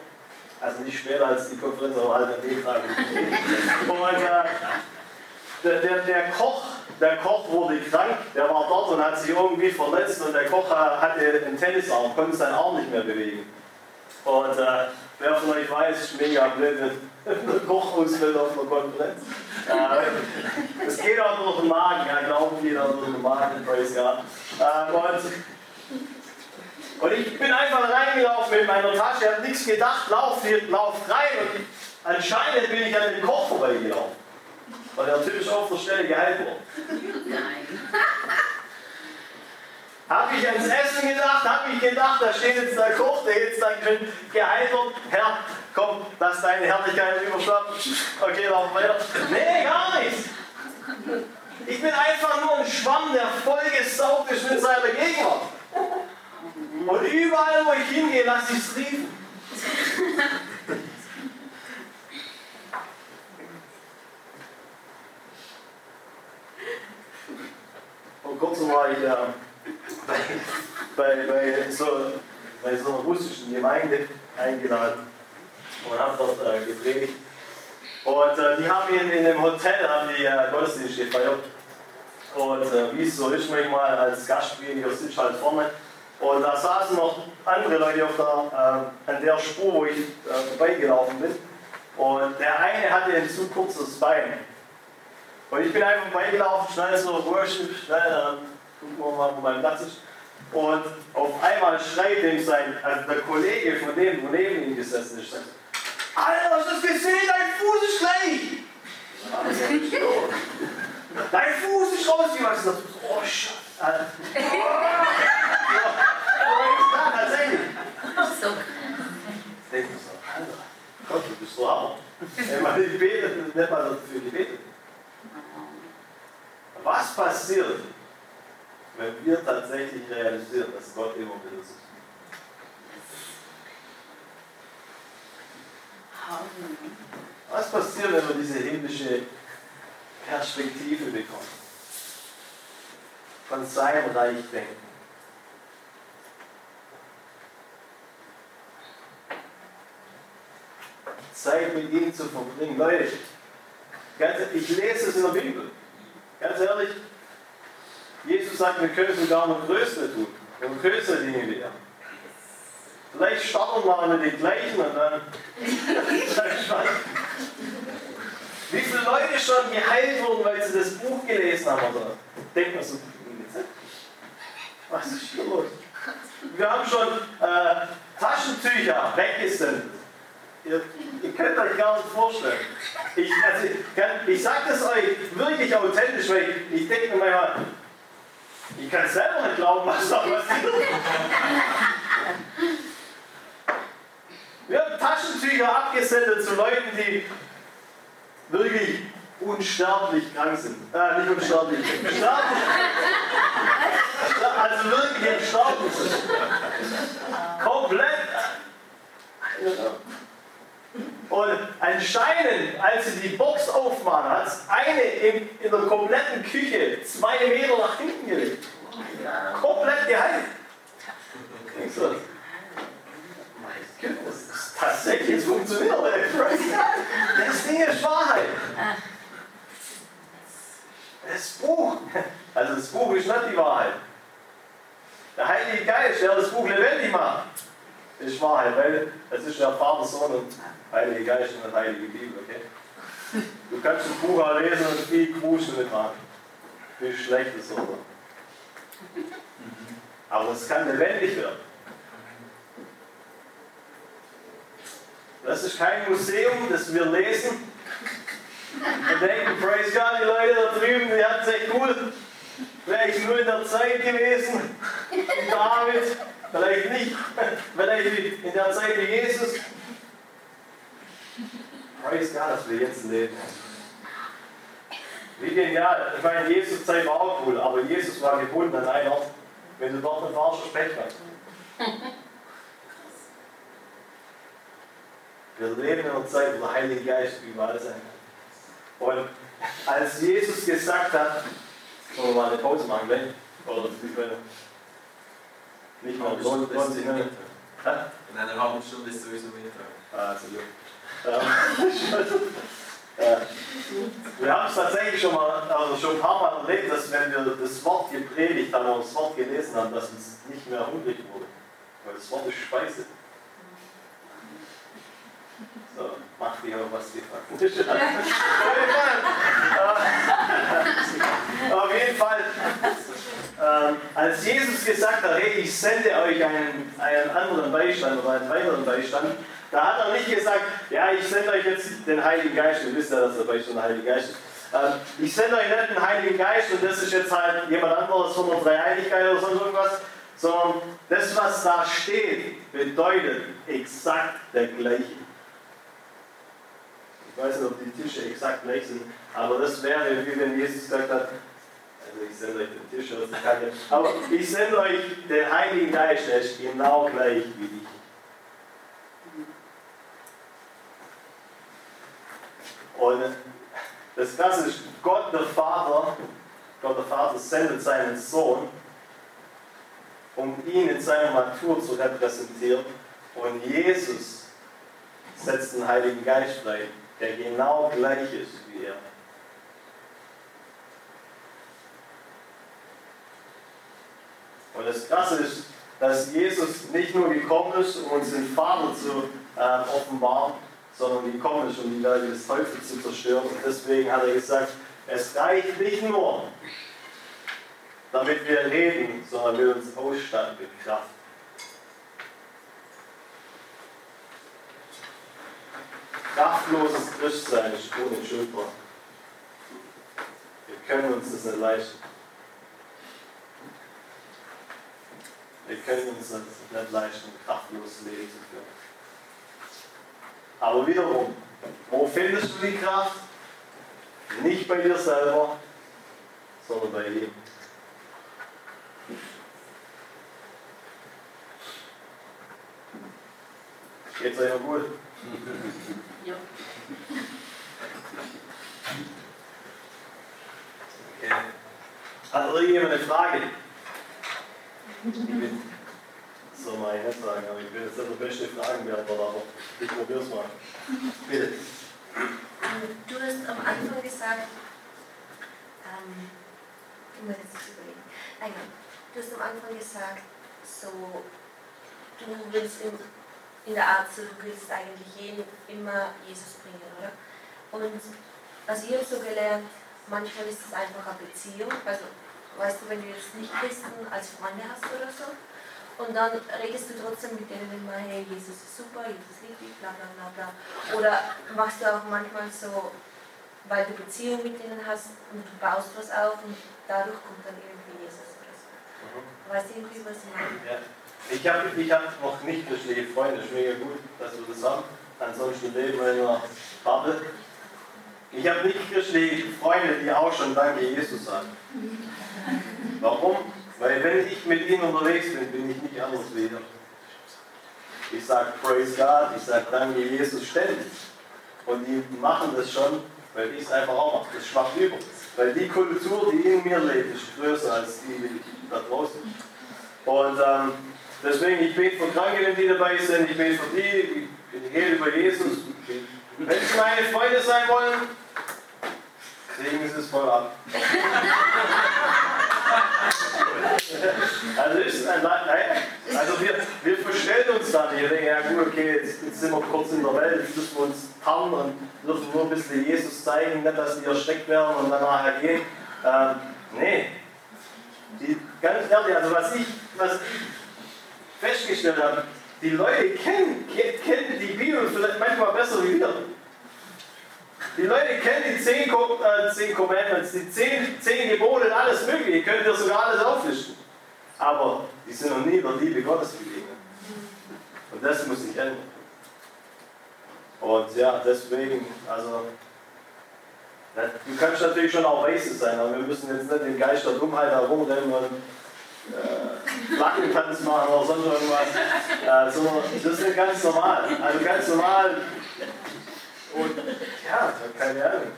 Also nicht später als die Konferenz, aber halt an dem Tag. und äh, der, der, der, Koch, der Koch wurde krank, der war dort und hat sich irgendwie verletzt und der Koch äh, hatte einen Tennisarm, konnte seinen Arm nicht mehr bewegen. Und äh, wer von euch weiß, ist mega blöd, wenn ein Koch ausfällt auf einer Konferenz. Äh, es geht auch durch den Magen, ja, glauben die auch durch den Magen, praise God. Äh, und und ich bin einfach reingelaufen mit meiner Tasche, habe nichts gedacht, lauf, lauf rein und anscheinend bin ich an dem Koch vorbeigelaufen. Weil der Typ ist auf der Stelle geheilt worden. Nein. habe ich ans Essen gedacht, habe ich gedacht, da steht jetzt der Koch, der jetzt dann geheilt wird. Herr, komm, lass deine Herrlichkeit überschwappen. Okay, lauf weiter. Nee, gar nichts. Ich bin einfach nur ein Schwamm, der vollgesaugt ist mit seiner Gegenwart. Und überall, wo ich hingehe, lasse ich es riefen. Vor kurzem war ich äh, bei, bei, bei, so, bei so einer russischen Gemeinde eingeladen. und habe dort äh, gepredigt. Und äh, die haben in, in dem Hotel haben die äh, Gottesdienst gefeiert. Und äh, wie es so ist, manchmal als Gastprediger sitzt halt vorne. Und da saßen noch andere Leute auf der, äh, an der Spur, wo ich äh, vorbeigelaufen bin. Und der eine hatte ein zu kurzes Bein. Und ich bin einfach vorbeigelaufen, schnell so, Worship, schnell, dann gucken wir mal, wo mein Platz ist. Und auf einmal schreit ihm sein, also der Kollege von dem, wo neben ihm gesessen ist, sagt, Alter, hast du das gesehen? Dein Fuß ist gleich! Dein Fuß ist rausgewachsen. Oh, Scheiße. Ja, tatsächlich. So, Alter, Gott, du bist so Hammer. Wenn man nicht betet, nennt man dafür gebetet. Was passiert, wenn wir tatsächlich realisieren, dass Gott immer mit uns ist? Was passiert, wenn wir diese himmlische Perspektive bekommen? Von seinem Reich denken. Zeit mit ihm zu verbringen. Leute, ganz, ich lese es in der Bibel. Ganz ehrlich, Jesus sagt, wir können sogar noch größere tun. Und größere Dinge wieder. Vielleicht starten wir mal mit den gleichen und dann. Wie viele Leute schon geheilt wurden, weil sie das Buch gelesen haben? Oder denkt man so, was ist hier los? Wir haben schon äh, Taschentücher weggesendet. Ihr, könnt euch gar nicht vorstellen. Ich, also, ich sage das euch wirklich authentisch, weil ich, ich denke mir manchmal, ich kann selber nicht glauben, was da passiert. Wir haben Taschentücher abgesendet zu Leuten, die wirklich unsterblich krank sind. Äh, nicht unsterblich, sterblich. Also wirklich im Sterben sind. Komplett. Und anscheinend, als sie die Box aufmachen, hat es eine in, in der kompletten Küche zwei Meter nach hinten gelegt. Komplett geheilt. So, mein Gott, das ist funktioniert. Das Ding ist Wahrheit. Das Buch, also das Buch ist nicht die Wahrheit. Der Heilige Geist, der das Buch lebendig macht, ist Wahrheit, weil es ist der Vater, Sohn und Heilige Geist und Heilige Bibel, okay? Du kannst das Buch lesen und viel Gruschen mitmachen. Viel Schlechtes oder. Aber es kann lebendig werden. Das ist kein Museum, das wir lesen und denken, praise God, die Leute da drüben, die hatten es echt cool. Ich nur in der Zeit gewesen, wie David, vielleicht nicht, vielleicht in der Zeit wie Jesus. Praise God, dass wir jetzt leben. Wie genial. Ich meine, Jesus Zeit war auch cool, aber Jesus war gebunden an einen Ort. Wenn du dort einen falschen Specht hast. Wir leben in einer Zeit, wo der Heilige Geist überall sein kann. Und als Jesus gesagt hat, sollen wir mal eine Pause machen, gleich? Oder wir können nicht mal Stunde ist sich es nicht. In einer halben Stunde ist sowieso Mittag. Ah, so gut. Wir haben es tatsächlich schon mal, also schon ein paar Mal erlebt, dass wenn wir das Wort gepredigt haben und das Wort gelesen haben, dass uns nicht mehr hungrig wurde. Weil das Wort ist Speise. So, macht ihr was gefragt ist. Auf jeden Fall, ähm, als Jesus gesagt hat, hey, ich sende euch einen, einen anderen Beistand oder einen weiteren Beistand, da hat er nicht gesagt, ja, ich sende euch jetzt den Heiligen Geist, ihr wisst ja, dass der Beistand der Heilige Geist ist. Ähm, ich sende euch nicht den Heiligen Geist und das ist jetzt halt jemand anderes von der Dreieinigkeit oder sonst irgendwas, sondern das, was da steht, bedeutet exakt der gleiche. Ich weiß nicht, ob die Tische exakt gleich sind, aber das wäre, wie wenn Jesus gesagt hat, also ich sende euch den Tisch aus der Kacke, aber ich sende euch den Heiligen Geist, der ist genau gleich wie ich. Und das Krasse ist, Gott der Vater, Gott der Vater sendet seinen Sohn, um ihn in seiner Natur zu repräsentieren. Und Jesus setzt den Heiligen Geist frei, der genau gleich ist wie er. Und das Krasse ist, dass Jesus nicht nur gekommen ist, um uns den Vater zu äh, offenbaren, sondern gekommen ist, um die Werke des Teufels zu zerstören. Und deswegen hat er gesagt, es reicht nicht nur, damit wir reden, sondern wir uns ausstatten mit Kraft. Kraftloses Christsein ist unentschuldbar. Wir können uns das nicht leisten. Wir können uns das nicht leisten, ein kraftloses Leben zu führen. Aber wiederum, wo findest du die Kraft? Nicht bei dir selber, sondern bei ihm. Geht's euch noch gut? Ja. Okay. Hat irgendjemand eine Frage? Ich bin, mal nicht sagen, aber ich bin jetzt nicht beste Fragenbeantworter, aber ich probier's mal. Bitte. Du hast am Anfang gesagt, ähm, ich muss jetzt überlegen. Nein, du hast am Anfang gesagt, so, du willst in, in der Art, du willst eigentlich jeden immer Jesus bringen, oder? Und also ich habe so gelernt, manchmal ist es einfach eine Beziehung, also weißt du, wenn du jetzt nicht Christen als Freunde hast oder so, und dann redest du trotzdem mit denen immer, hey, Jesus ist super, Jesus liebt dich, bla bla bla bla. Oder machst du auch manchmal so, weil du Beziehung mit denen hast und du baust was auf und dadurch kommt dann irgendwie Jesus oder so. Weißt du irgendwie, was ich meine? Ja. Ich habe ich hab noch nicht christliche Freunde, ist mega gut, dass wir das haben. Ansonsten leben wir einer Bubble. Ich habe nicht christliche Freunde, die auch schon Danke Jesus sagen. Warum? Weil wenn ich mit ihnen unterwegs bin, bin ich nicht anders wie ihr. Ich sage Praise God, ich sage Danke Jesus ständig. Und die machen das schon, weil ich es einfach auch mache. Das schwappt über. Weil die Kultur, die in mir lebt, ist größer als die da draußen. Und ähm, deswegen, ich bete für Kranke, die dabei sind, ich bete für die, ich rede über Jesus. Wenn sie meine Freunde sein wollen, kriegen sie es voll ab. Also ist ein nein, also wir, wir verstellen uns da nicht. Wir denken, ja gut, okay, jetzt, jetzt sind wir kurz in der Welt, jetzt müssen wir uns tarnen und dürfen nur ein bisschen Jesus zeigen, nicht, dass die erschreckt werden und dann nachher gehen. Ähm, nee. Die, ganz ehrlich, also was ich, was ich festgestellt habe, die Leute kennen, kennen die Bibel vielleicht manchmal besser wie wir. Die Leute kennen die zehn, äh, zehn Commandments, die zehn, zehn Gebote und alles Mögliche. Ihr könnt ihr sogar alles auflisten. Aber die sind noch nie der Liebe Gottes begegnet. Und das muss sich ändern. Und ja, deswegen, also, du kannst natürlich schon auch Weise sein, aber wir müssen jetzt nicht den Geist der Dummheit herumrennen und äh, machen oder sonst irgendwas. Sondern das ist ganz normal. Also ganz normal und ja, keine Ahnung.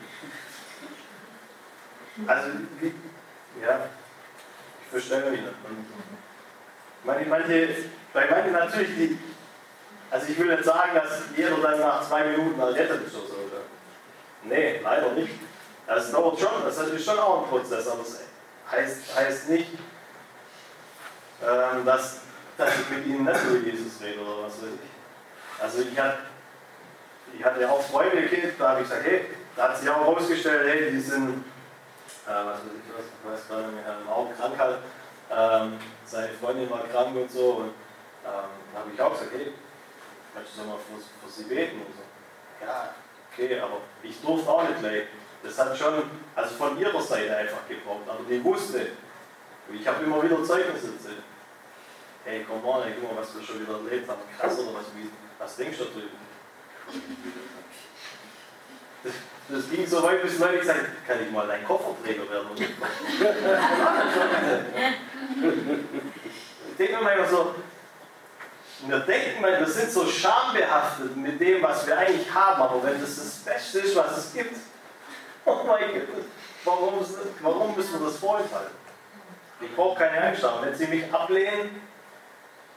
Also, ja, verstehe mich nicht. Manche, manche, bei manchen natürlich, die, also ich will nicht sagen, dass jeder dann nach zwei Minuten errettet ist oder so. Oder? Nee, leider nicht. Das dauert schon, das ist schon auch ein Prozess, aber das heißt, heißt nicht, ähm, dass, dass ich mit ihnen nicht über Jesus rede oder was weiß ich. Also ich hatte ich hatte ja auch Freunde Kind, da habe ich gesagt, hey, da hat sich auch herausgestellt, hey, die sind, was weiß ich, was, weiß gerade nicht, eine Augenkrankheit, ähm, seine Freundin war krank und so, und ähm, habe ich auch gesagt, hey, kannst du so mal für, für sie beten und so. Ja, okay, aber ich durfte auch nicht gleich. Das hat schon, also von ihrer Seite einfach gebraucht, aber die wusste, ich habe immer wieder Zeugnisse erzählt. Hey, komm mal, guck mal, was wir schon wieder erlebt haben. Krass oder was, wie, was denkst du da drüben? Das, das ging so weit, bis Leute gesagt haben, kann ich mal dein Kofferträger werden? ich denke mir manchmal so, wir denken mal, wir sind so schambehaftet mit dem, was wir eigentlich haben, aber wenn das das Beste ist, was es gibt, oh mein Gott, warum, warum müssen wir das vorenthalten? Ich brauche keine Angst haben. Wenn sie mich ablehnen,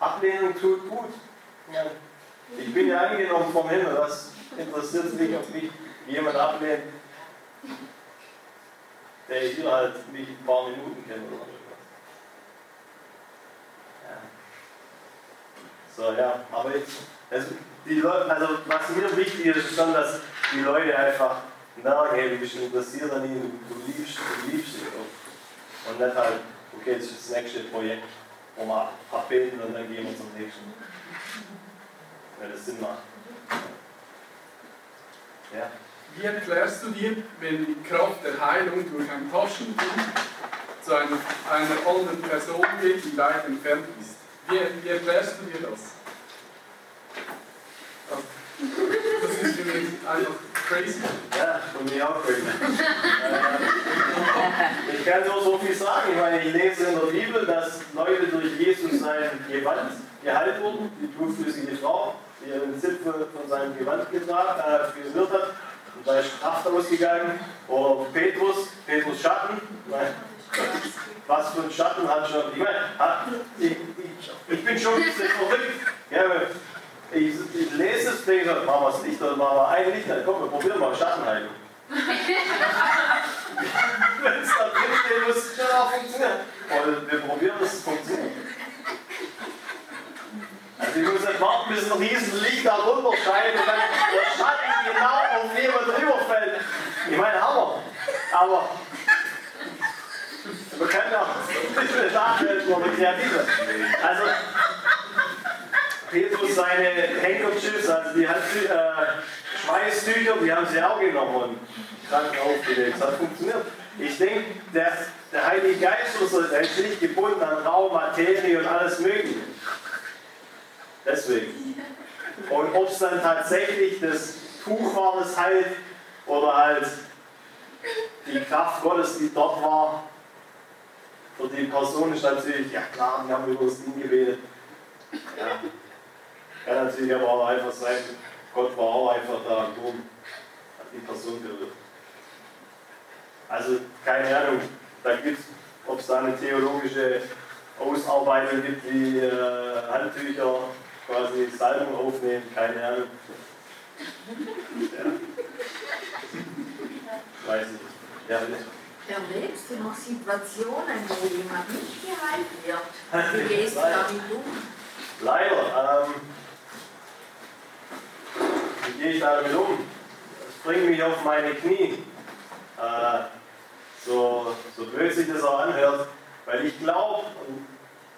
ablehnen tut gut. Ich bin ja angenommen vom Himmel. Was interessiert es mich, ob mich jemand ablehnt, der hier halt nicht ein paar Minuten kennt oder irgendwas. Ja. So, ja, aber jetzt, also, die Leute, also was mir wichtig ist, ist schon, dass die Leute einfach merken, hey, du bist interessiert an ihnen, du liebst, du liebst sie. Und nicht halt, okay, das ist das nächste Projekt, wo wir abbeten und dann gehen wir zum nächsten. Wenn das Sinn macht. Ja. Wie erklärst du dir, wenn die Kraft der Heilung durch ein Taschentuch zu einer, einer anderen Person geht, die weit entfernt ist? Wie, wie erklärst du dir das? Das ist für mich einfach crazy. Ja, und mich auch crazy. Äh, ich kann nur so viel sagen. Ich ich lese in der Bibel, dass Leute durch Jesus sein Gewand geheilt wurden. Die blutflüssige Frau, die ihren Zipfel von seinem Gewand getragen, äh, hat. Da ist Kraft ausgegangen. Oder Petrus, Petrus Schatten. Was für ein Schatten hat schon. Ich meine, hat, ich, ich, ich bin schon ein bisschen verrückt. Ja, ich, ich lese es, denke, machen wir das Licht oder machen wir ein Licht, dann komm, wir probieren mal Schattenheilung. Wenn es da drin steht, muss es schon auch funktionieren. Und wir probieren, dass es funktioniert. Also ich muss nicht warten, bis ein riesen Licht da runter scheint und dann der Schatten genau auf jemand drüber fällt. Ich meine, Hammer. Aber man kann ja ein bisschen nachhelfen oder kreativ Also Petrus seine Handkerchiefs, also die Hand, äh, Schweißtücher, die haben sie auch genommen und krank aufgelegt. Das hat funktioniert. Ich denke, der, der Heilige Geist ist nicht gebunden an Raum, Materie und alles Mögliche. Deswegen. Und ob es dann tatsächlich das Tuch war, das heilt, oder halt die Kraft Gottes, die dort war, für die Person ist natürlich, ja klar, wir haben über das Ding gebetet. Ja. Kann natürlich aber auch einfach sein, Gott war auch einfach da und hat die Person berührt. Also keine Ahnung, da gibt es, ob es da eine theologische Ausarbeitung gibt, wie äh, Handtücher quasi Salbung aufnehmen, keine Ahnung. Ja. Weiß ich. Ja, bitte. Erlebst du noch Situationen, wo jemand nicht geheilt wird? Wie gehst du damit um? Leider. Ähm, wie gehe ich damit um? Das bringt mich auf meine Knie. Äh, so, so blöd sich das auch anhört. Weil ich glaube,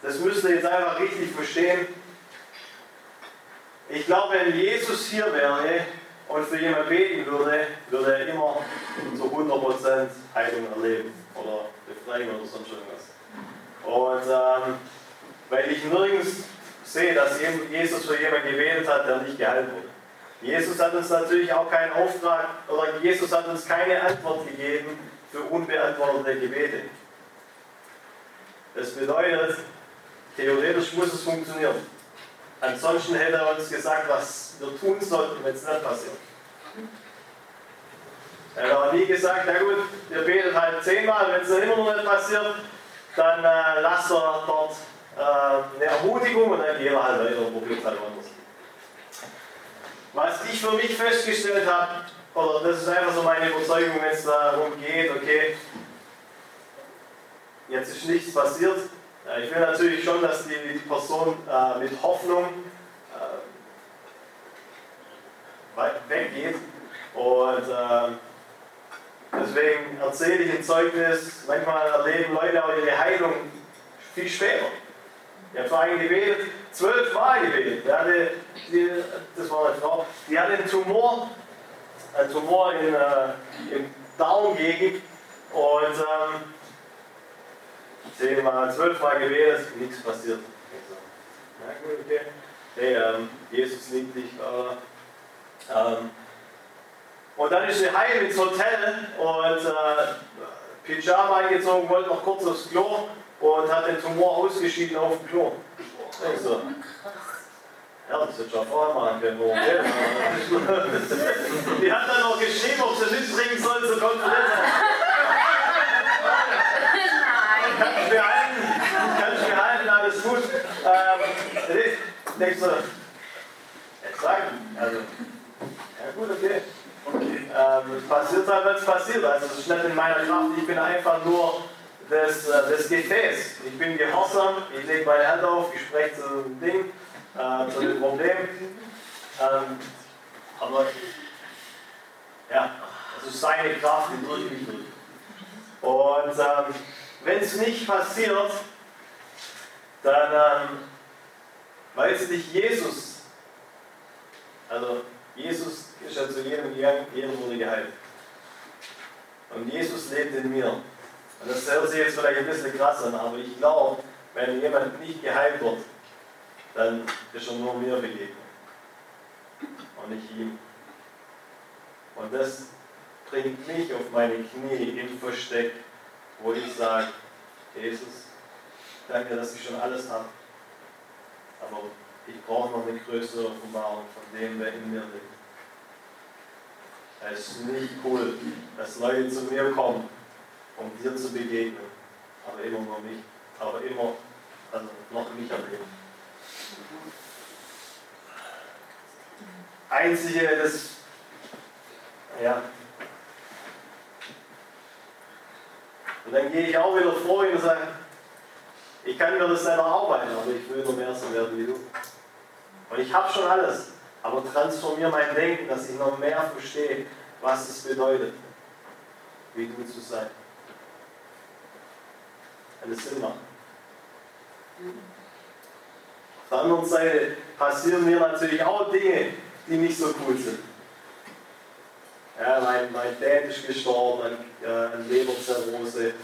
das müsst ihr jetzt einfach richtig verstehen, ich glaube, wenn Jesus hier wäre und für jemanden beten würde, würde er immer zu 100% Heilung erleben oder Befreiung oder sonst irgendwas. Und ähm, weil ich nirgends sehe, dass Jesus für jemanden gebetet hat, der nicht geheilt wurde. Jesus hat uns natürlich auch keinen Auftrag oder Jesus hat uns keine Antwort gegeben für unbeantwortete Gebete. Das bedeutet, theoretisch muss es funktionieren. Ansonsten hätte er uns gesagt, was wir tun sollten, wenn es nicht passiert. Er hat aber nie gesagt, na gut, ihr betet halt zehnmal, wenn es immer noch nicht passiert, dann äh, lasst er dort äh, eine Ermutigung und dann gehen wir halt weiter und probiert halt anders. Was ich für mich festgestellt habe, oder das ist einfach so meine Überzeugung, wenn es darum geht, okay, jetzt ist nichts passiert. Ich will natürlich schon, dass die Person äh, mit Hoffnung äh, weggeht. Und äh, deswegen erzähle ich ein Zeugnis, manchmal erleben Leute auch ihre Heilung viel später. Ich habe einen gebetet, zwölf Mal gebetet. Die hatte, die, das war eine Frau, die hatte einen Tumor, einen Tumor in, äh, im Darmgegend und ähm, zehnmal, zwölfmal gebetet, nichts passiert. So. Na gut, okay. Hey, ähm, Jesus liebt dich. Äh, ähm, und dann ist sie heim ins Hotel und äh, Pyjama eingezogen, wollte noch kurz aufs Klo und hat den Tumor ausgeschieden auf dem Klo. Ich so. Ja, das hätte schon vorher machen können. Die hat dann noch geschrieben, ob sie nicht trinken soll zur Konferenz. nichts Jetzt sagen. Also, ja gut, okay. okay. Ähm, passiert halt, wenn es passiert. Also es ist nicht in meiner Kraft, ich bin einfach nur das, äh, das Gefäß. Ich bin gehorsam, ich lege meine Hand auf, ich spreche zu dem Ding, äh, zu dem Problem. Ähm, aber ja, es ist seine Kraft, die drückt mich durch. Und ähm, wenn es nicht passiert, dann ähm, weiß nicht Jesus. Also Jesus ist ja zu jedem gegangen, jeder wurde geheilt. Und Jesus lebt in mir. Und das hört sich jetzt vielleicht ein bisschen krass an, aber ich glaube, wenn jemand nicht geheilt wird, dann ist er nur mir begegnet. Und nicht ihm. Und das bringt mich auf meine Knie im Versteck, wo ich sage, Jesus, danke, dass ich schon alles habe. Aber ich brauche noch eine größere Offenbarung von dem, wer in mir lebt. Es ist nicht cool, dass Leute zu mir kommen, um dir zu begegnen. Aber immer nur mich. Aber immer, also noch mich erleben. Einzige, das, ja. Und dann gehe ich auch wieder vor und sage, ich kann mir das selber arbeiten, aber ich will nur mehr so werden wie du. Und ich habe schon alles, aber transformiere mein Denken, dass ich noch mehr verstehe, was es bedeutet, wie du zu sein. Wenn es Sinn macht. Auf der anderen Seite passieren mir natürlich auch Dinge, die nicht so cool sind. Ja, mein, mein Dad ist gestorben an, äh, Leberzirrhose.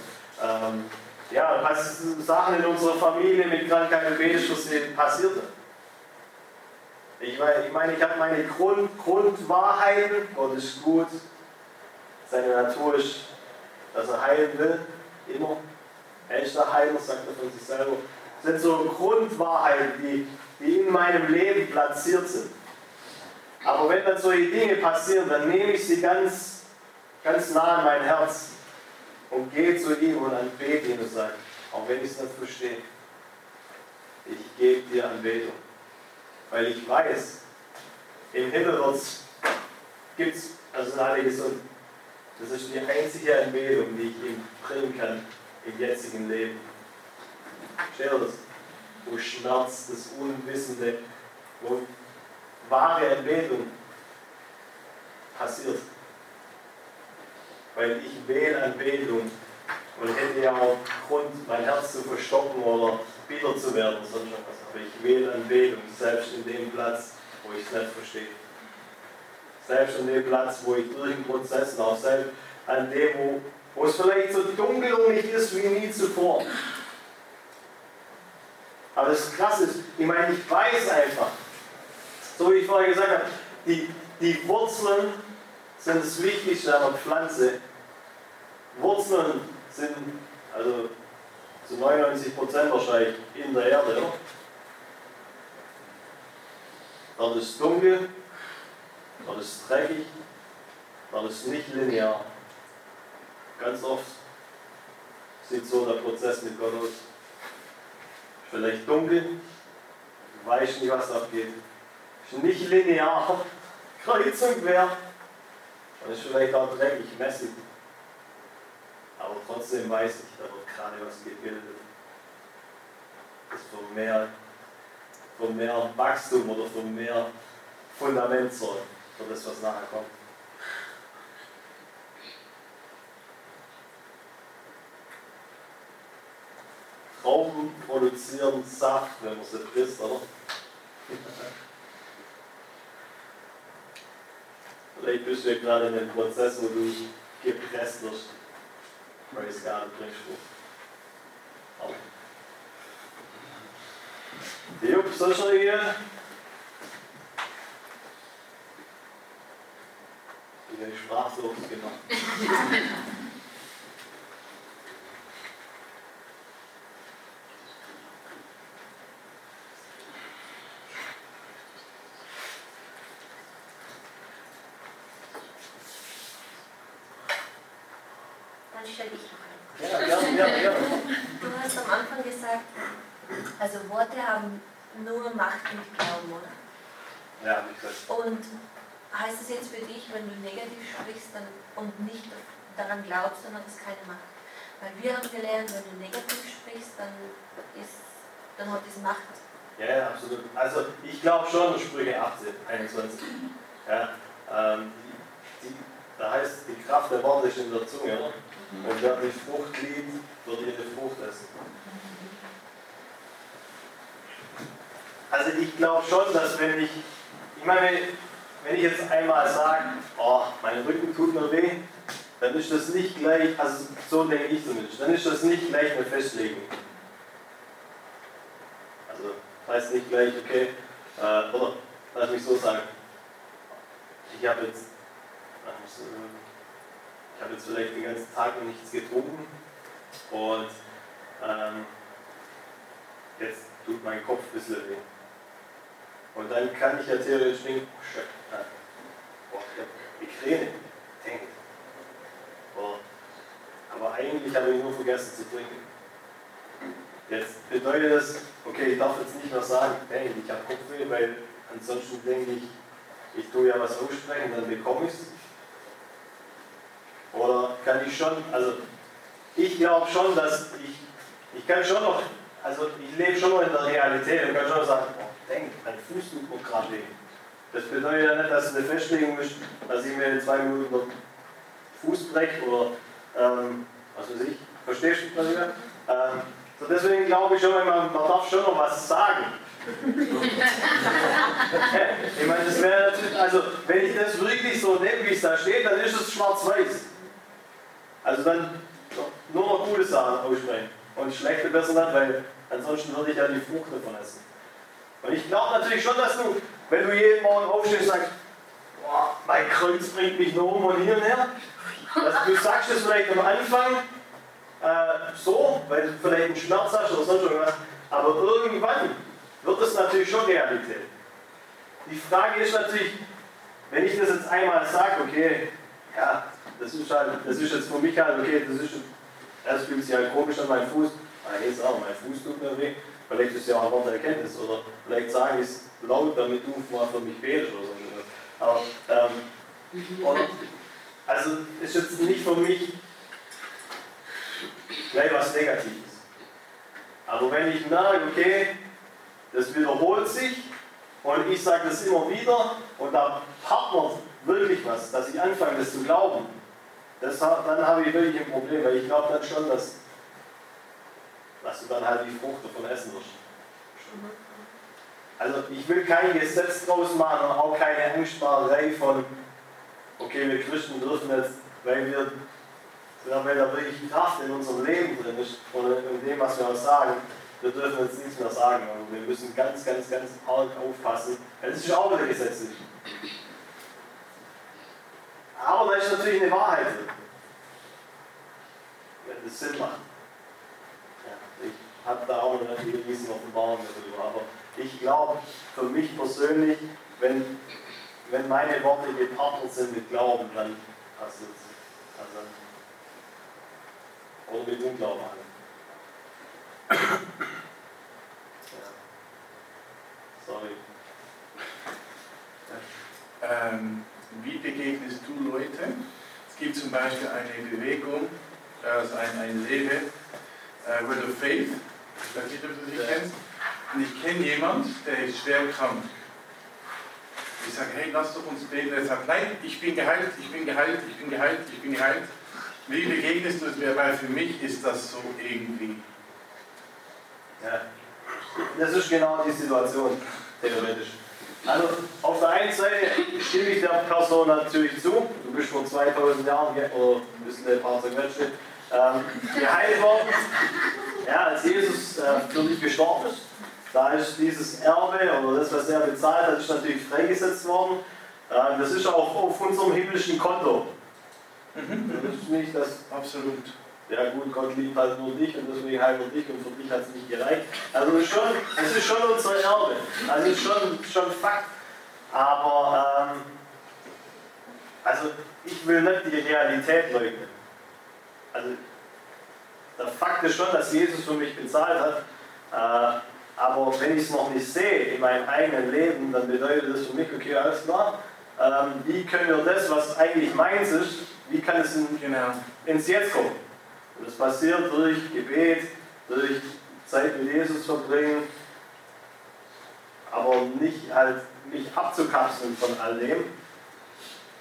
Ähm, ja, was Sachen in unserer Familie mit Krankheit und Beteschuss passierte. Ich meine, ich, meine, ich habe meine Grund, Grundwahrheiten, Gott ist gut, seine Natur ist, dass er heilen will, immer. Er ist der Heiler, sagt er von sich selber. Das sind so Grundwahrheiten, die, die in meinem Leben platziert sind. Aber wenn dann solche Dinge passieren, dann nehme ich sie ganz, ganz nah an mein Herz und gehe zu ihm und anbete ihn und sage, auch wenn ich es nicht verstehe, ich gebe dir Anbetung. Weil ich weiß, im Himmel gibt es, also sind alle gesund. Das ist die einzige Anbetung, die ich ihm bringen kann im jetzigen Leben. Stell dir das, wo Schmerz, das Unwissende, wo wahre Anbetung passiert. Weil ich wähle Anbetung und hätte ja auch Grund, mein Herz zu verstocken oder bitter zu werden, sonst was. Aber ich wähle Anbetung, selbst in dem Platz, wo ich es nicht verstehe. Selbst an dem Platz, wo ich durch den Prozess laufe, selbst an dem, wo, wo es vielleicht so dunkel um mich ist wie nie zuvor. Aber das Krasse ist, ich meine, ich weiß einfach, so wie ich vorher gesagt habe, die, die Wurzeln sind das Wichtigste an der Pflanze. Wurzeln sind also zu 99 Prozent wahrscheinlich in der Erde. Oder? Dort ist dunkel, dort ist dreckig, dort ist nicht linear. Ganz oft sieht so der Prozess mit Gott aus. Vielleicht dunkel, du weißt nicht, was abgeht. Ist nicht linear, kreuz und quer. Und ist vielleicht auch dreckig, messig. Aber trotzdem weiß ich, da wird gerade was gebildet. Das für mehr, für mehr Wachstum oder für mehr Fundament sorgt, für das, was nachher kommt. Trauben produzieren Saft, wenn man sie frisst, oder? Vielleicht bist du ja gerade in einem Prozess, wo du gepresst wirst. Praise God, bringst du. Aber. Jupp, soll ich reagieren? Ich habe sprachlos gemacht. Dann stelle ich noch eine. Ja, gerne, gerne, gerne. Du hast am Anfang gesagt, also Worte haben nur Macht mit Glauben, oder? Ja, wie gesagt. Und heißt es jetzt für dich, wenn du negativ sprichst dann, und nicht daran glaubst, dann hat es keine Macht. Weil wir haben gelernt, wenn du negativ sprichst, dann, ist, dann hat es Macht. Ja, ja, absolut. Also ich glaube schon, Sprüche 18, 21. Ja, ähm, die, da heißt, die Kraft der Worte ist in der Zunge. Oder? Und wer die Frucht liebt, wird ihre Frucht essen. Also ich glaube schon, dass wenn ich, ich meine, wenn ich jetzt einmal sage, oh, mein Rücken tut mir weh, dann ist das nicht gleich, also so denke ich zumindest, dann ist das nicht gleich eine Festlegung. Also heißt nicht gleich, okay, äh, oder lass mich so sagen, ich habe jetzt, ich habe jetzt vielleicht den ganzen Tag noch nichts getrunken und ähm, jetzt tut mein Kopf ein bisschen weh. Und dann kann ich ja theoretisch denken, boah, ich habe Migräne. Aber eigentlich habe ich nur vergessen zu trinken. Jetzt bedeutet das, okay, ich darf jetzt nicht mehr sagen, hey, ich habe Kopfweh, weil ansonsten denke ich, ich tue ja was aussprechen, dann bekomme ich es. Oder kann ich schon, also ich glaube schon, dass ich, ich kann schon noch, also ich lebe schon noch in der Realität und kann schon sagen, oh, denk, mein Fuß tut mir gerade weh. Das bedeutet ja nicht, dass es eine Festlegung ist, dass ich mir in zwei Minuten den Fuß breche oder ähm, was weiß ich, verstehst du, was ich? Ähm, so deswegen glaube ich schon, man, man darf schon noch was sagen. ich meine, das wäre natürlich, also wenn ich das wirklich so nehme, wie es da steht, dann ist es schwarz-weiß. Also dann nur noch gute Sachen aussprechen und schlechte besser nicht, weil ansonsten würde ich ja die Frucht davon essen. Und ich glaube natürlich schon, dass du, wenn du jeden Morgen aufstehst und sagst, boah, mein Kreuz bringt mich nur um und hier und her, dass du sagst es vielleicht am Anfang äh, so, weil du vielleicht einen Schmerz hast oder sonst irgendwas, aber irgendwann wird es natürlich schon Realität. Die Frage ist natürlich, wenn ich das jetzt einmal sage, okay, ja, das ist, halt, das ist jetzt für mich halt, okay, das ist, das fühlt sich halt komisch an meinem Fuß, ah, jetzt auch, mein Fuß tut mir weh, vielleicht ist es ja auch eine Wort Erkenntnis, oder vielleicht sage ich es laut, damit du mal für mich betest oder so. Aber, ähm, oder, also ist jetzt nicht für mich gleich was Negatives. Aber wenn ich merke, okay, das wiederholt sich und ich sage das immer wieder und da partnert wirklich was, dass ich anfange, das zu glauben, das, dann habe ich wirklich ein Problem, weil ich glaube dann schon, dass, dass du dann halt die Frucht davon essen wirst. Also ich will kein Gesetz draus machen und auch keine Angstmacherei von, okay, wir Christen dürfen jetzt, weil wir sondern wenn da wirklich Kraft in unserem Leben drin ist oder in dem, was wir auch sagen, wir dürfen jetzt nichts mehr sagen. Und wir müssen ganz, ganz, ganz arg aufpassen. Es ist auch wieder gesetzlich. Aber da ist natürlich eine Wahrheit drin. Wenn das Sinn macht. Ja, ich habe da auch nicht riesen Offenbarung darüber. Aber ich glaube, für mich persönlich, wenn, wenn meine Worte gepartnert sind mit Glauben, dann passt es. Also, oder mit Unglauben an. ja. Sorry. Ähm, wie begegnest du Leute? Es gibt zum Beispiel eine Bewegung, also ein, ein Lebe, äh, Word of Faith, ich weiß nicht, ob du sie kennst. Und ich kenne jemanden, der ist schwer krank. Ich sage, hey, lass doch uns beten. Er sagt, nein, ich bin geheilt, ich bin geheilt, ich bin geheilt, ich bin geheilt. Wie begegnest du es mir? Weil für mich ist das so irgendwie. Ja, das ist genau die Situation, theoretisch. Also, auf der einen Seite stimme ich der Person natürlich zu. Du bist vor 2000 Jahren, oder ein bisschen ein paar zerquetschte, ähm, geheilt worden. Ja, als Jesus äh, für dich gestorben ist. Da ist dieses Erbe oder das, was er bezahlt hat, ist natürlich freigesetzt worden. Äh, das ist auch auf unserem himmlischen Konto. Mhm. Das ist nicht das. Absolut. Ja gut, Gott liebt halt nur dich und deswegen halt nur dich und für dich hat es nicht gereicht. Also es ist schon, es ist schon unser Erbe. Also es ist schon, schon Fakt. Aber ähm, also ich will nicht die Realität leugnen. Also der Fakt ist schon, dass Jesus für mich bezahlt hat. Äh, aber wenn ich es noch nicht sehe in meinem eigenen Leben, dann bedeutet das für mich, okay, alles klar, ähm, wie können wir das, was eigentlich meins ist, wie kann es in, Genau. ins Jetzt kommen. Und das passiert durch Gebet, durch Zeit mit Jesus verbringen, aber nicht halt mich abzukapseln von all dem,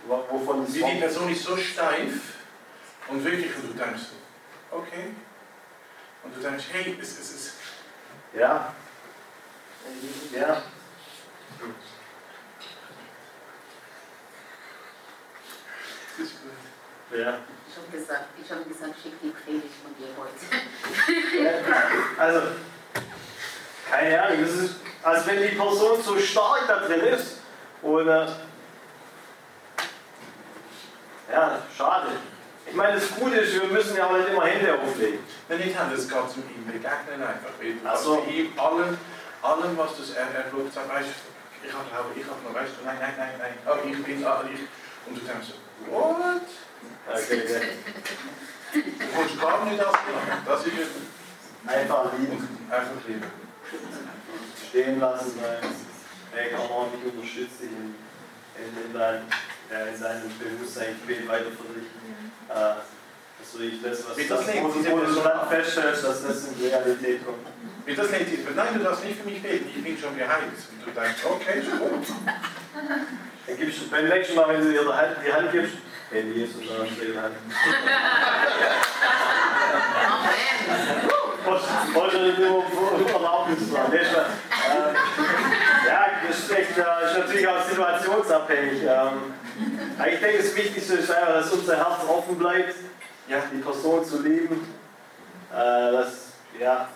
wo- wovon das Wie die Person ist so steif und wirklich, und du denkst, okay. Und du denkst, hey, es, es ist. Ja. Ja. es ist gut. Ich habe gesagt, ich habe gesagt, schick die Predigt von dir heute. Also, keine Ahnung, das ist, als wenn die Person so stark da drin ist und äh, ja, schade. Ich meine, das Gute ist, wir müssen ja auch nicht immer Hände auflegen. Nein, nicht haben, das geht zum ihm begegnen einfach. Weil Du Ach kannst so. ihm allem, allem, was das er erlaubt, sagen, weißt du, ich habe Glaube, ich habe noch, weißt du, nein, nein, nein, nein, oh, ich bin, ah, ich. Und du denkst so, what? Okay, okay. Du kommst gar nicht das. Das ist. Einfach lieben, Einfach lieben. stehen lassen, weil hey, komm on, ich unterstütze dich in, in, in, dein, ja, in deinem Bewusstsein, ich bete weiter für dich. Äh, dass du dich das, was das das wo du wo dann auch. feststellst, dass das in Realität kommt. Wie das nennt sich, nein, du darfst nicht für mich beten, ich bin schon geheilt. Und du denkst, okay, ist gut. Dann gibst du beim nächsten Mal, wenn du Hand, die Hand gibst, in Jesus Namen die Hand. Amen. Wollte nicht Erlaubnis fragen. Nächstes Mal. Ähm, ja, das ist, echt, äh, ist natürlich auch situationsabhängig. Ähm, aber ich denke, das Wichtigste ist einfach, dass unser Herz offen bleibt, Ja. die Person zu lieben. Äh, das, ja.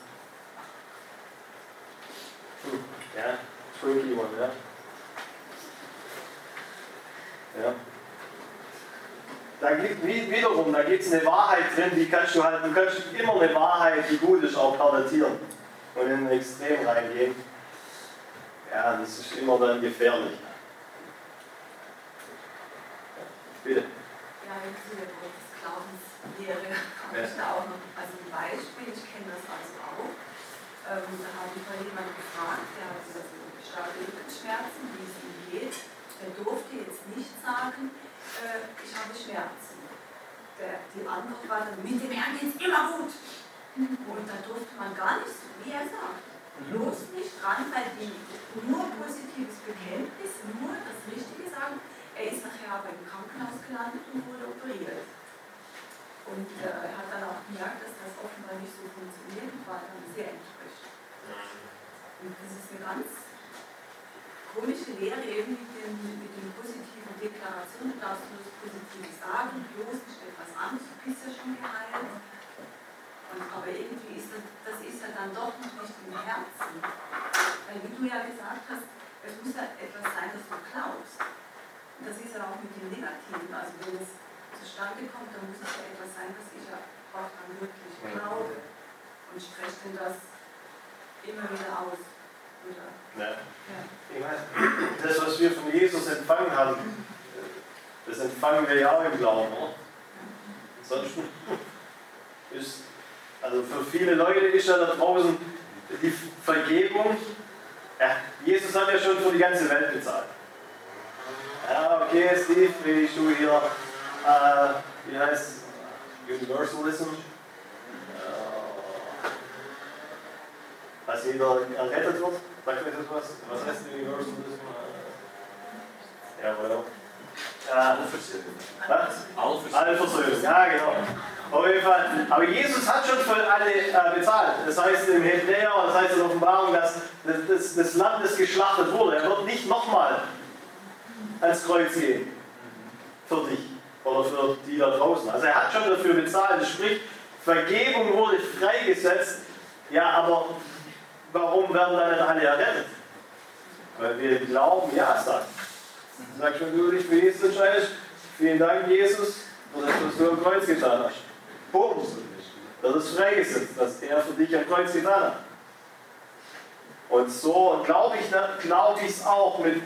Hm, Ja, tricky one, ja. Ja. Da gibt wie- wiederum, da gibt es eine Wahrheit drin, die kannst du halt, du kannst immer eine Wahrheit, die gut ist, auch pervertieren und in ein Extrem reingehen. Ja, das ist immer dann gefährlich. Bitte. Ja, zu der Glaubenslehre habe ich da auch noch also ein Beispiel, ich kenne das also auch. Ähm, da habe ich mal jemanden gefragt, der hatte also starke Rückenschmerzen, wie es ihm geht. Der durfte jetzt nicht sagen, äh, ich habe Schmerzen. Der, die Antwort war dann, mit dem Herrn geht es immer gut. Und da durfte man gar nicht, wie er sagt, bloß nicht dran, weil die nur positives Bekenntnis, nur das Richtige glaube ich glaub es auch mit,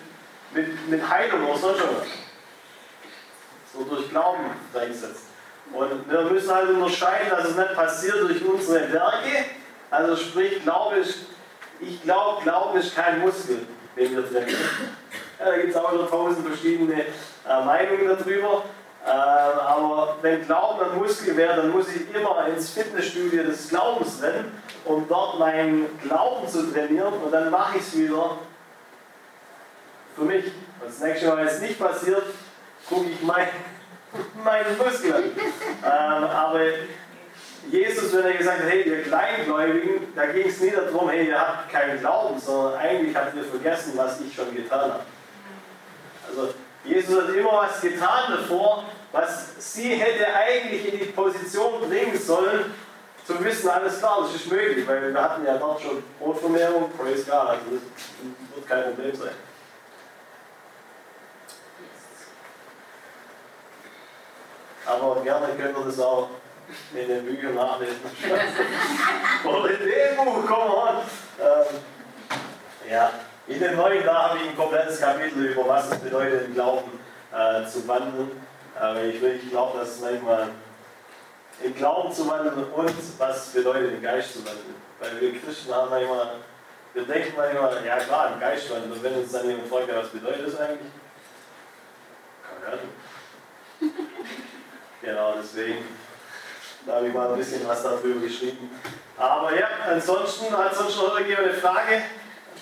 mit, mit Heilung oder sonst was. So durch Glauben freigesetzt. Und wir müssen halt unterscheiden, dass es nicht passiert durch unsere Werke. Also sprich, Glaube ist, ich glaube, Glaube ist kein Muskel, den wir trainieren. Ja, da gibt es auch wieder tausend verschiedene äh, Meinungen darüber. Äh, aber wenn Glauben ein Muskel wäre, dann muss ich immer ins Fitnessstudio des Glaubens rennen, um dort meinen Glauben zu trainieren und dann mache ich es wieder für mich. Und das nächste Mal, wenn es nicht passiert, gucke ich mein, meinen Muskel an. Ähm, aber Jesus, wenn er gesagt hat, hey, ihr Kleingläubigen, da ging es nicht darum, hey, ihr habt keinen Glauben, sondern eigentlich habt ihr vergessen, was ich schon getan habe. Also Jesus hat immer was getan davor, was sie hätte eigentlich in die Position bringen sollen, zu wissen, alles klar, das ist möglich, weil wir hatten ja dort schon Brotvermehrung, praise God, also das wird kein Problem sein. Aber gerne könnt ihr das auch in den Büchern nachlesen. Oder in dem Buch, come on. Ähm, ja, in den neuen, da habe ich ein komplettes Kapitel über was es bedeutet, im Glauben äh, zu wandeln. Äh, ich wirklich glaube, dass manchmal im Glauben zu wandeln und was bedeutet, im Geist zu wandeln. Weil wir Christen haben manchmal, wir denken manchmal, ja klar, im Geist wandeln. Und wenn uns dann jemand fragt, was bedeutet das eigentlich? Keine Ahnung. genau, deswegen. Da habe ich mal ein bisschen was darüber geschrieben. Aber ja, ansonsten, ansonsten irgendjemand eine Frage?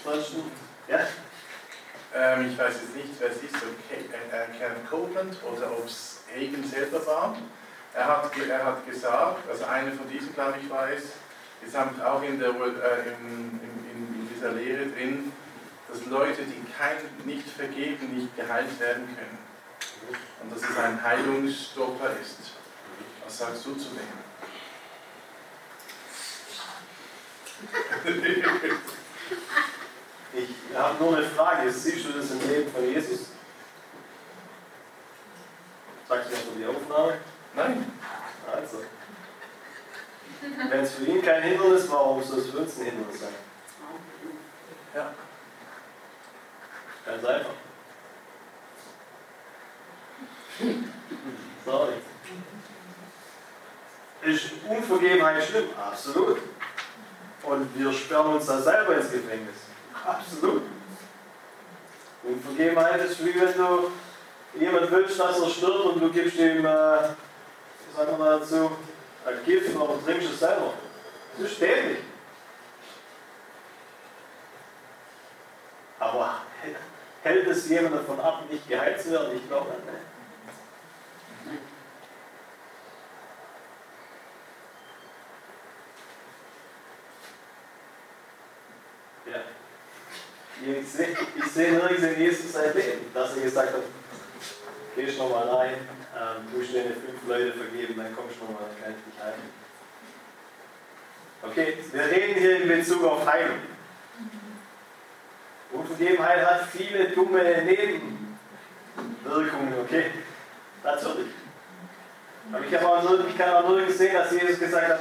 Ansonsten, ja? Ähm, ich weiß jetzt nicht, wer es ist, ob Ke- äh, äh, Kenneth Copeland oder ob es Hagen selber war. Er hat, er hat gesagt, also einer von diesen, glaube ich, war es, auch in, der, äh, in, in, in dieser Lehre drin, dass Leute, die kein, nicht vergeben, nicht geheilt werden können. Und dass es ein Heilungsstopper ist. Was sagst du zu dem? Ich habe nur eine Frage. Siehst du das im Leben von Jesus? Sagst du das für die Aufnahme? Nein. Also. Wenn es für ihn kein Hindernis war, warum soll es für uns ein Hindernis sein? Ja. Ganz einfach. Sorry. Ist Unvergebenheit schlimm? Absolut. Und wir sperren uns da selber ins Gefängnis. Absolut. Unvergebenheit ist wie wenn du jemand willst, dass er stirbt und du gibst ihm, äh, sagen wir dazu, ein Gift, aber trinkst es selber. Das ist dämlich. Aber hält es jemand davon ab, nicht geheilt zu werden? Ich glaube nicht. Ja. Ich sehe seh nirgends in Jesus sein Leben, dass er gesagt hat, gehst nochmal rein, ähm, tust denen fünf Leute vergeben, dann kommst du nochmal, kann ich dich heilen. Okay, wir reden hier in Bezug auf Heilung. Unvergebenheit hat viele dumme Nebenwirkungen, okay? Natürlich. Aber ich, habe auch nur, ich kann auch nirgends sehen, dass Jesus gesagt hat,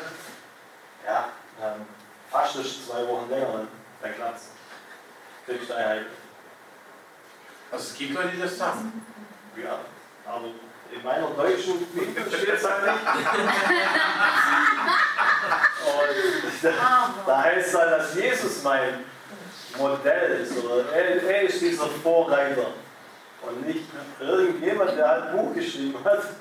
ja, ähm, fastest zwei Wochen länger, dann, dann klappt's. Kriegst du Einheit. Also es gibt Leute, die das sagen. Ja, aber in meiner deutschen Bibel steht es halt nicht. Und da, da heißt es halt, dass Jesus mein Modell ist, oder er, er ist dieser Vorreiter. Und nicht irgendjemand, der halt ein Buch geschrieben hat.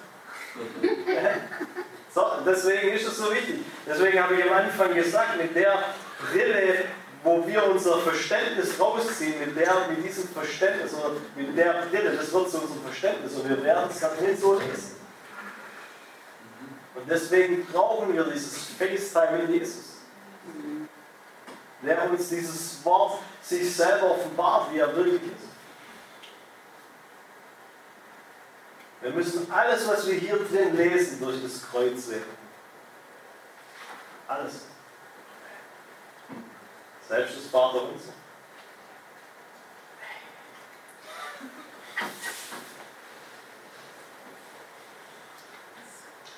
So, deswegen ist es so wichtig. Deswegen habe ich am Anfang gesagt, mit der Brille, wo wir unser Verständnis rausziehen, mit, der, mit diesem Verständnis oder mit der Brille, das wird zu unserem Verständnis und wir werden es gar nicht so lesen. Und deswegen brauchen wir dieses FaceTime in Jesus. Der uns dieses Wort sich selber offenbart, wie er wirklich ist. Wir müssen alles, was wir hier drin lesen, durch das Kreuz sehen. Alles. Selbst das Vater unser.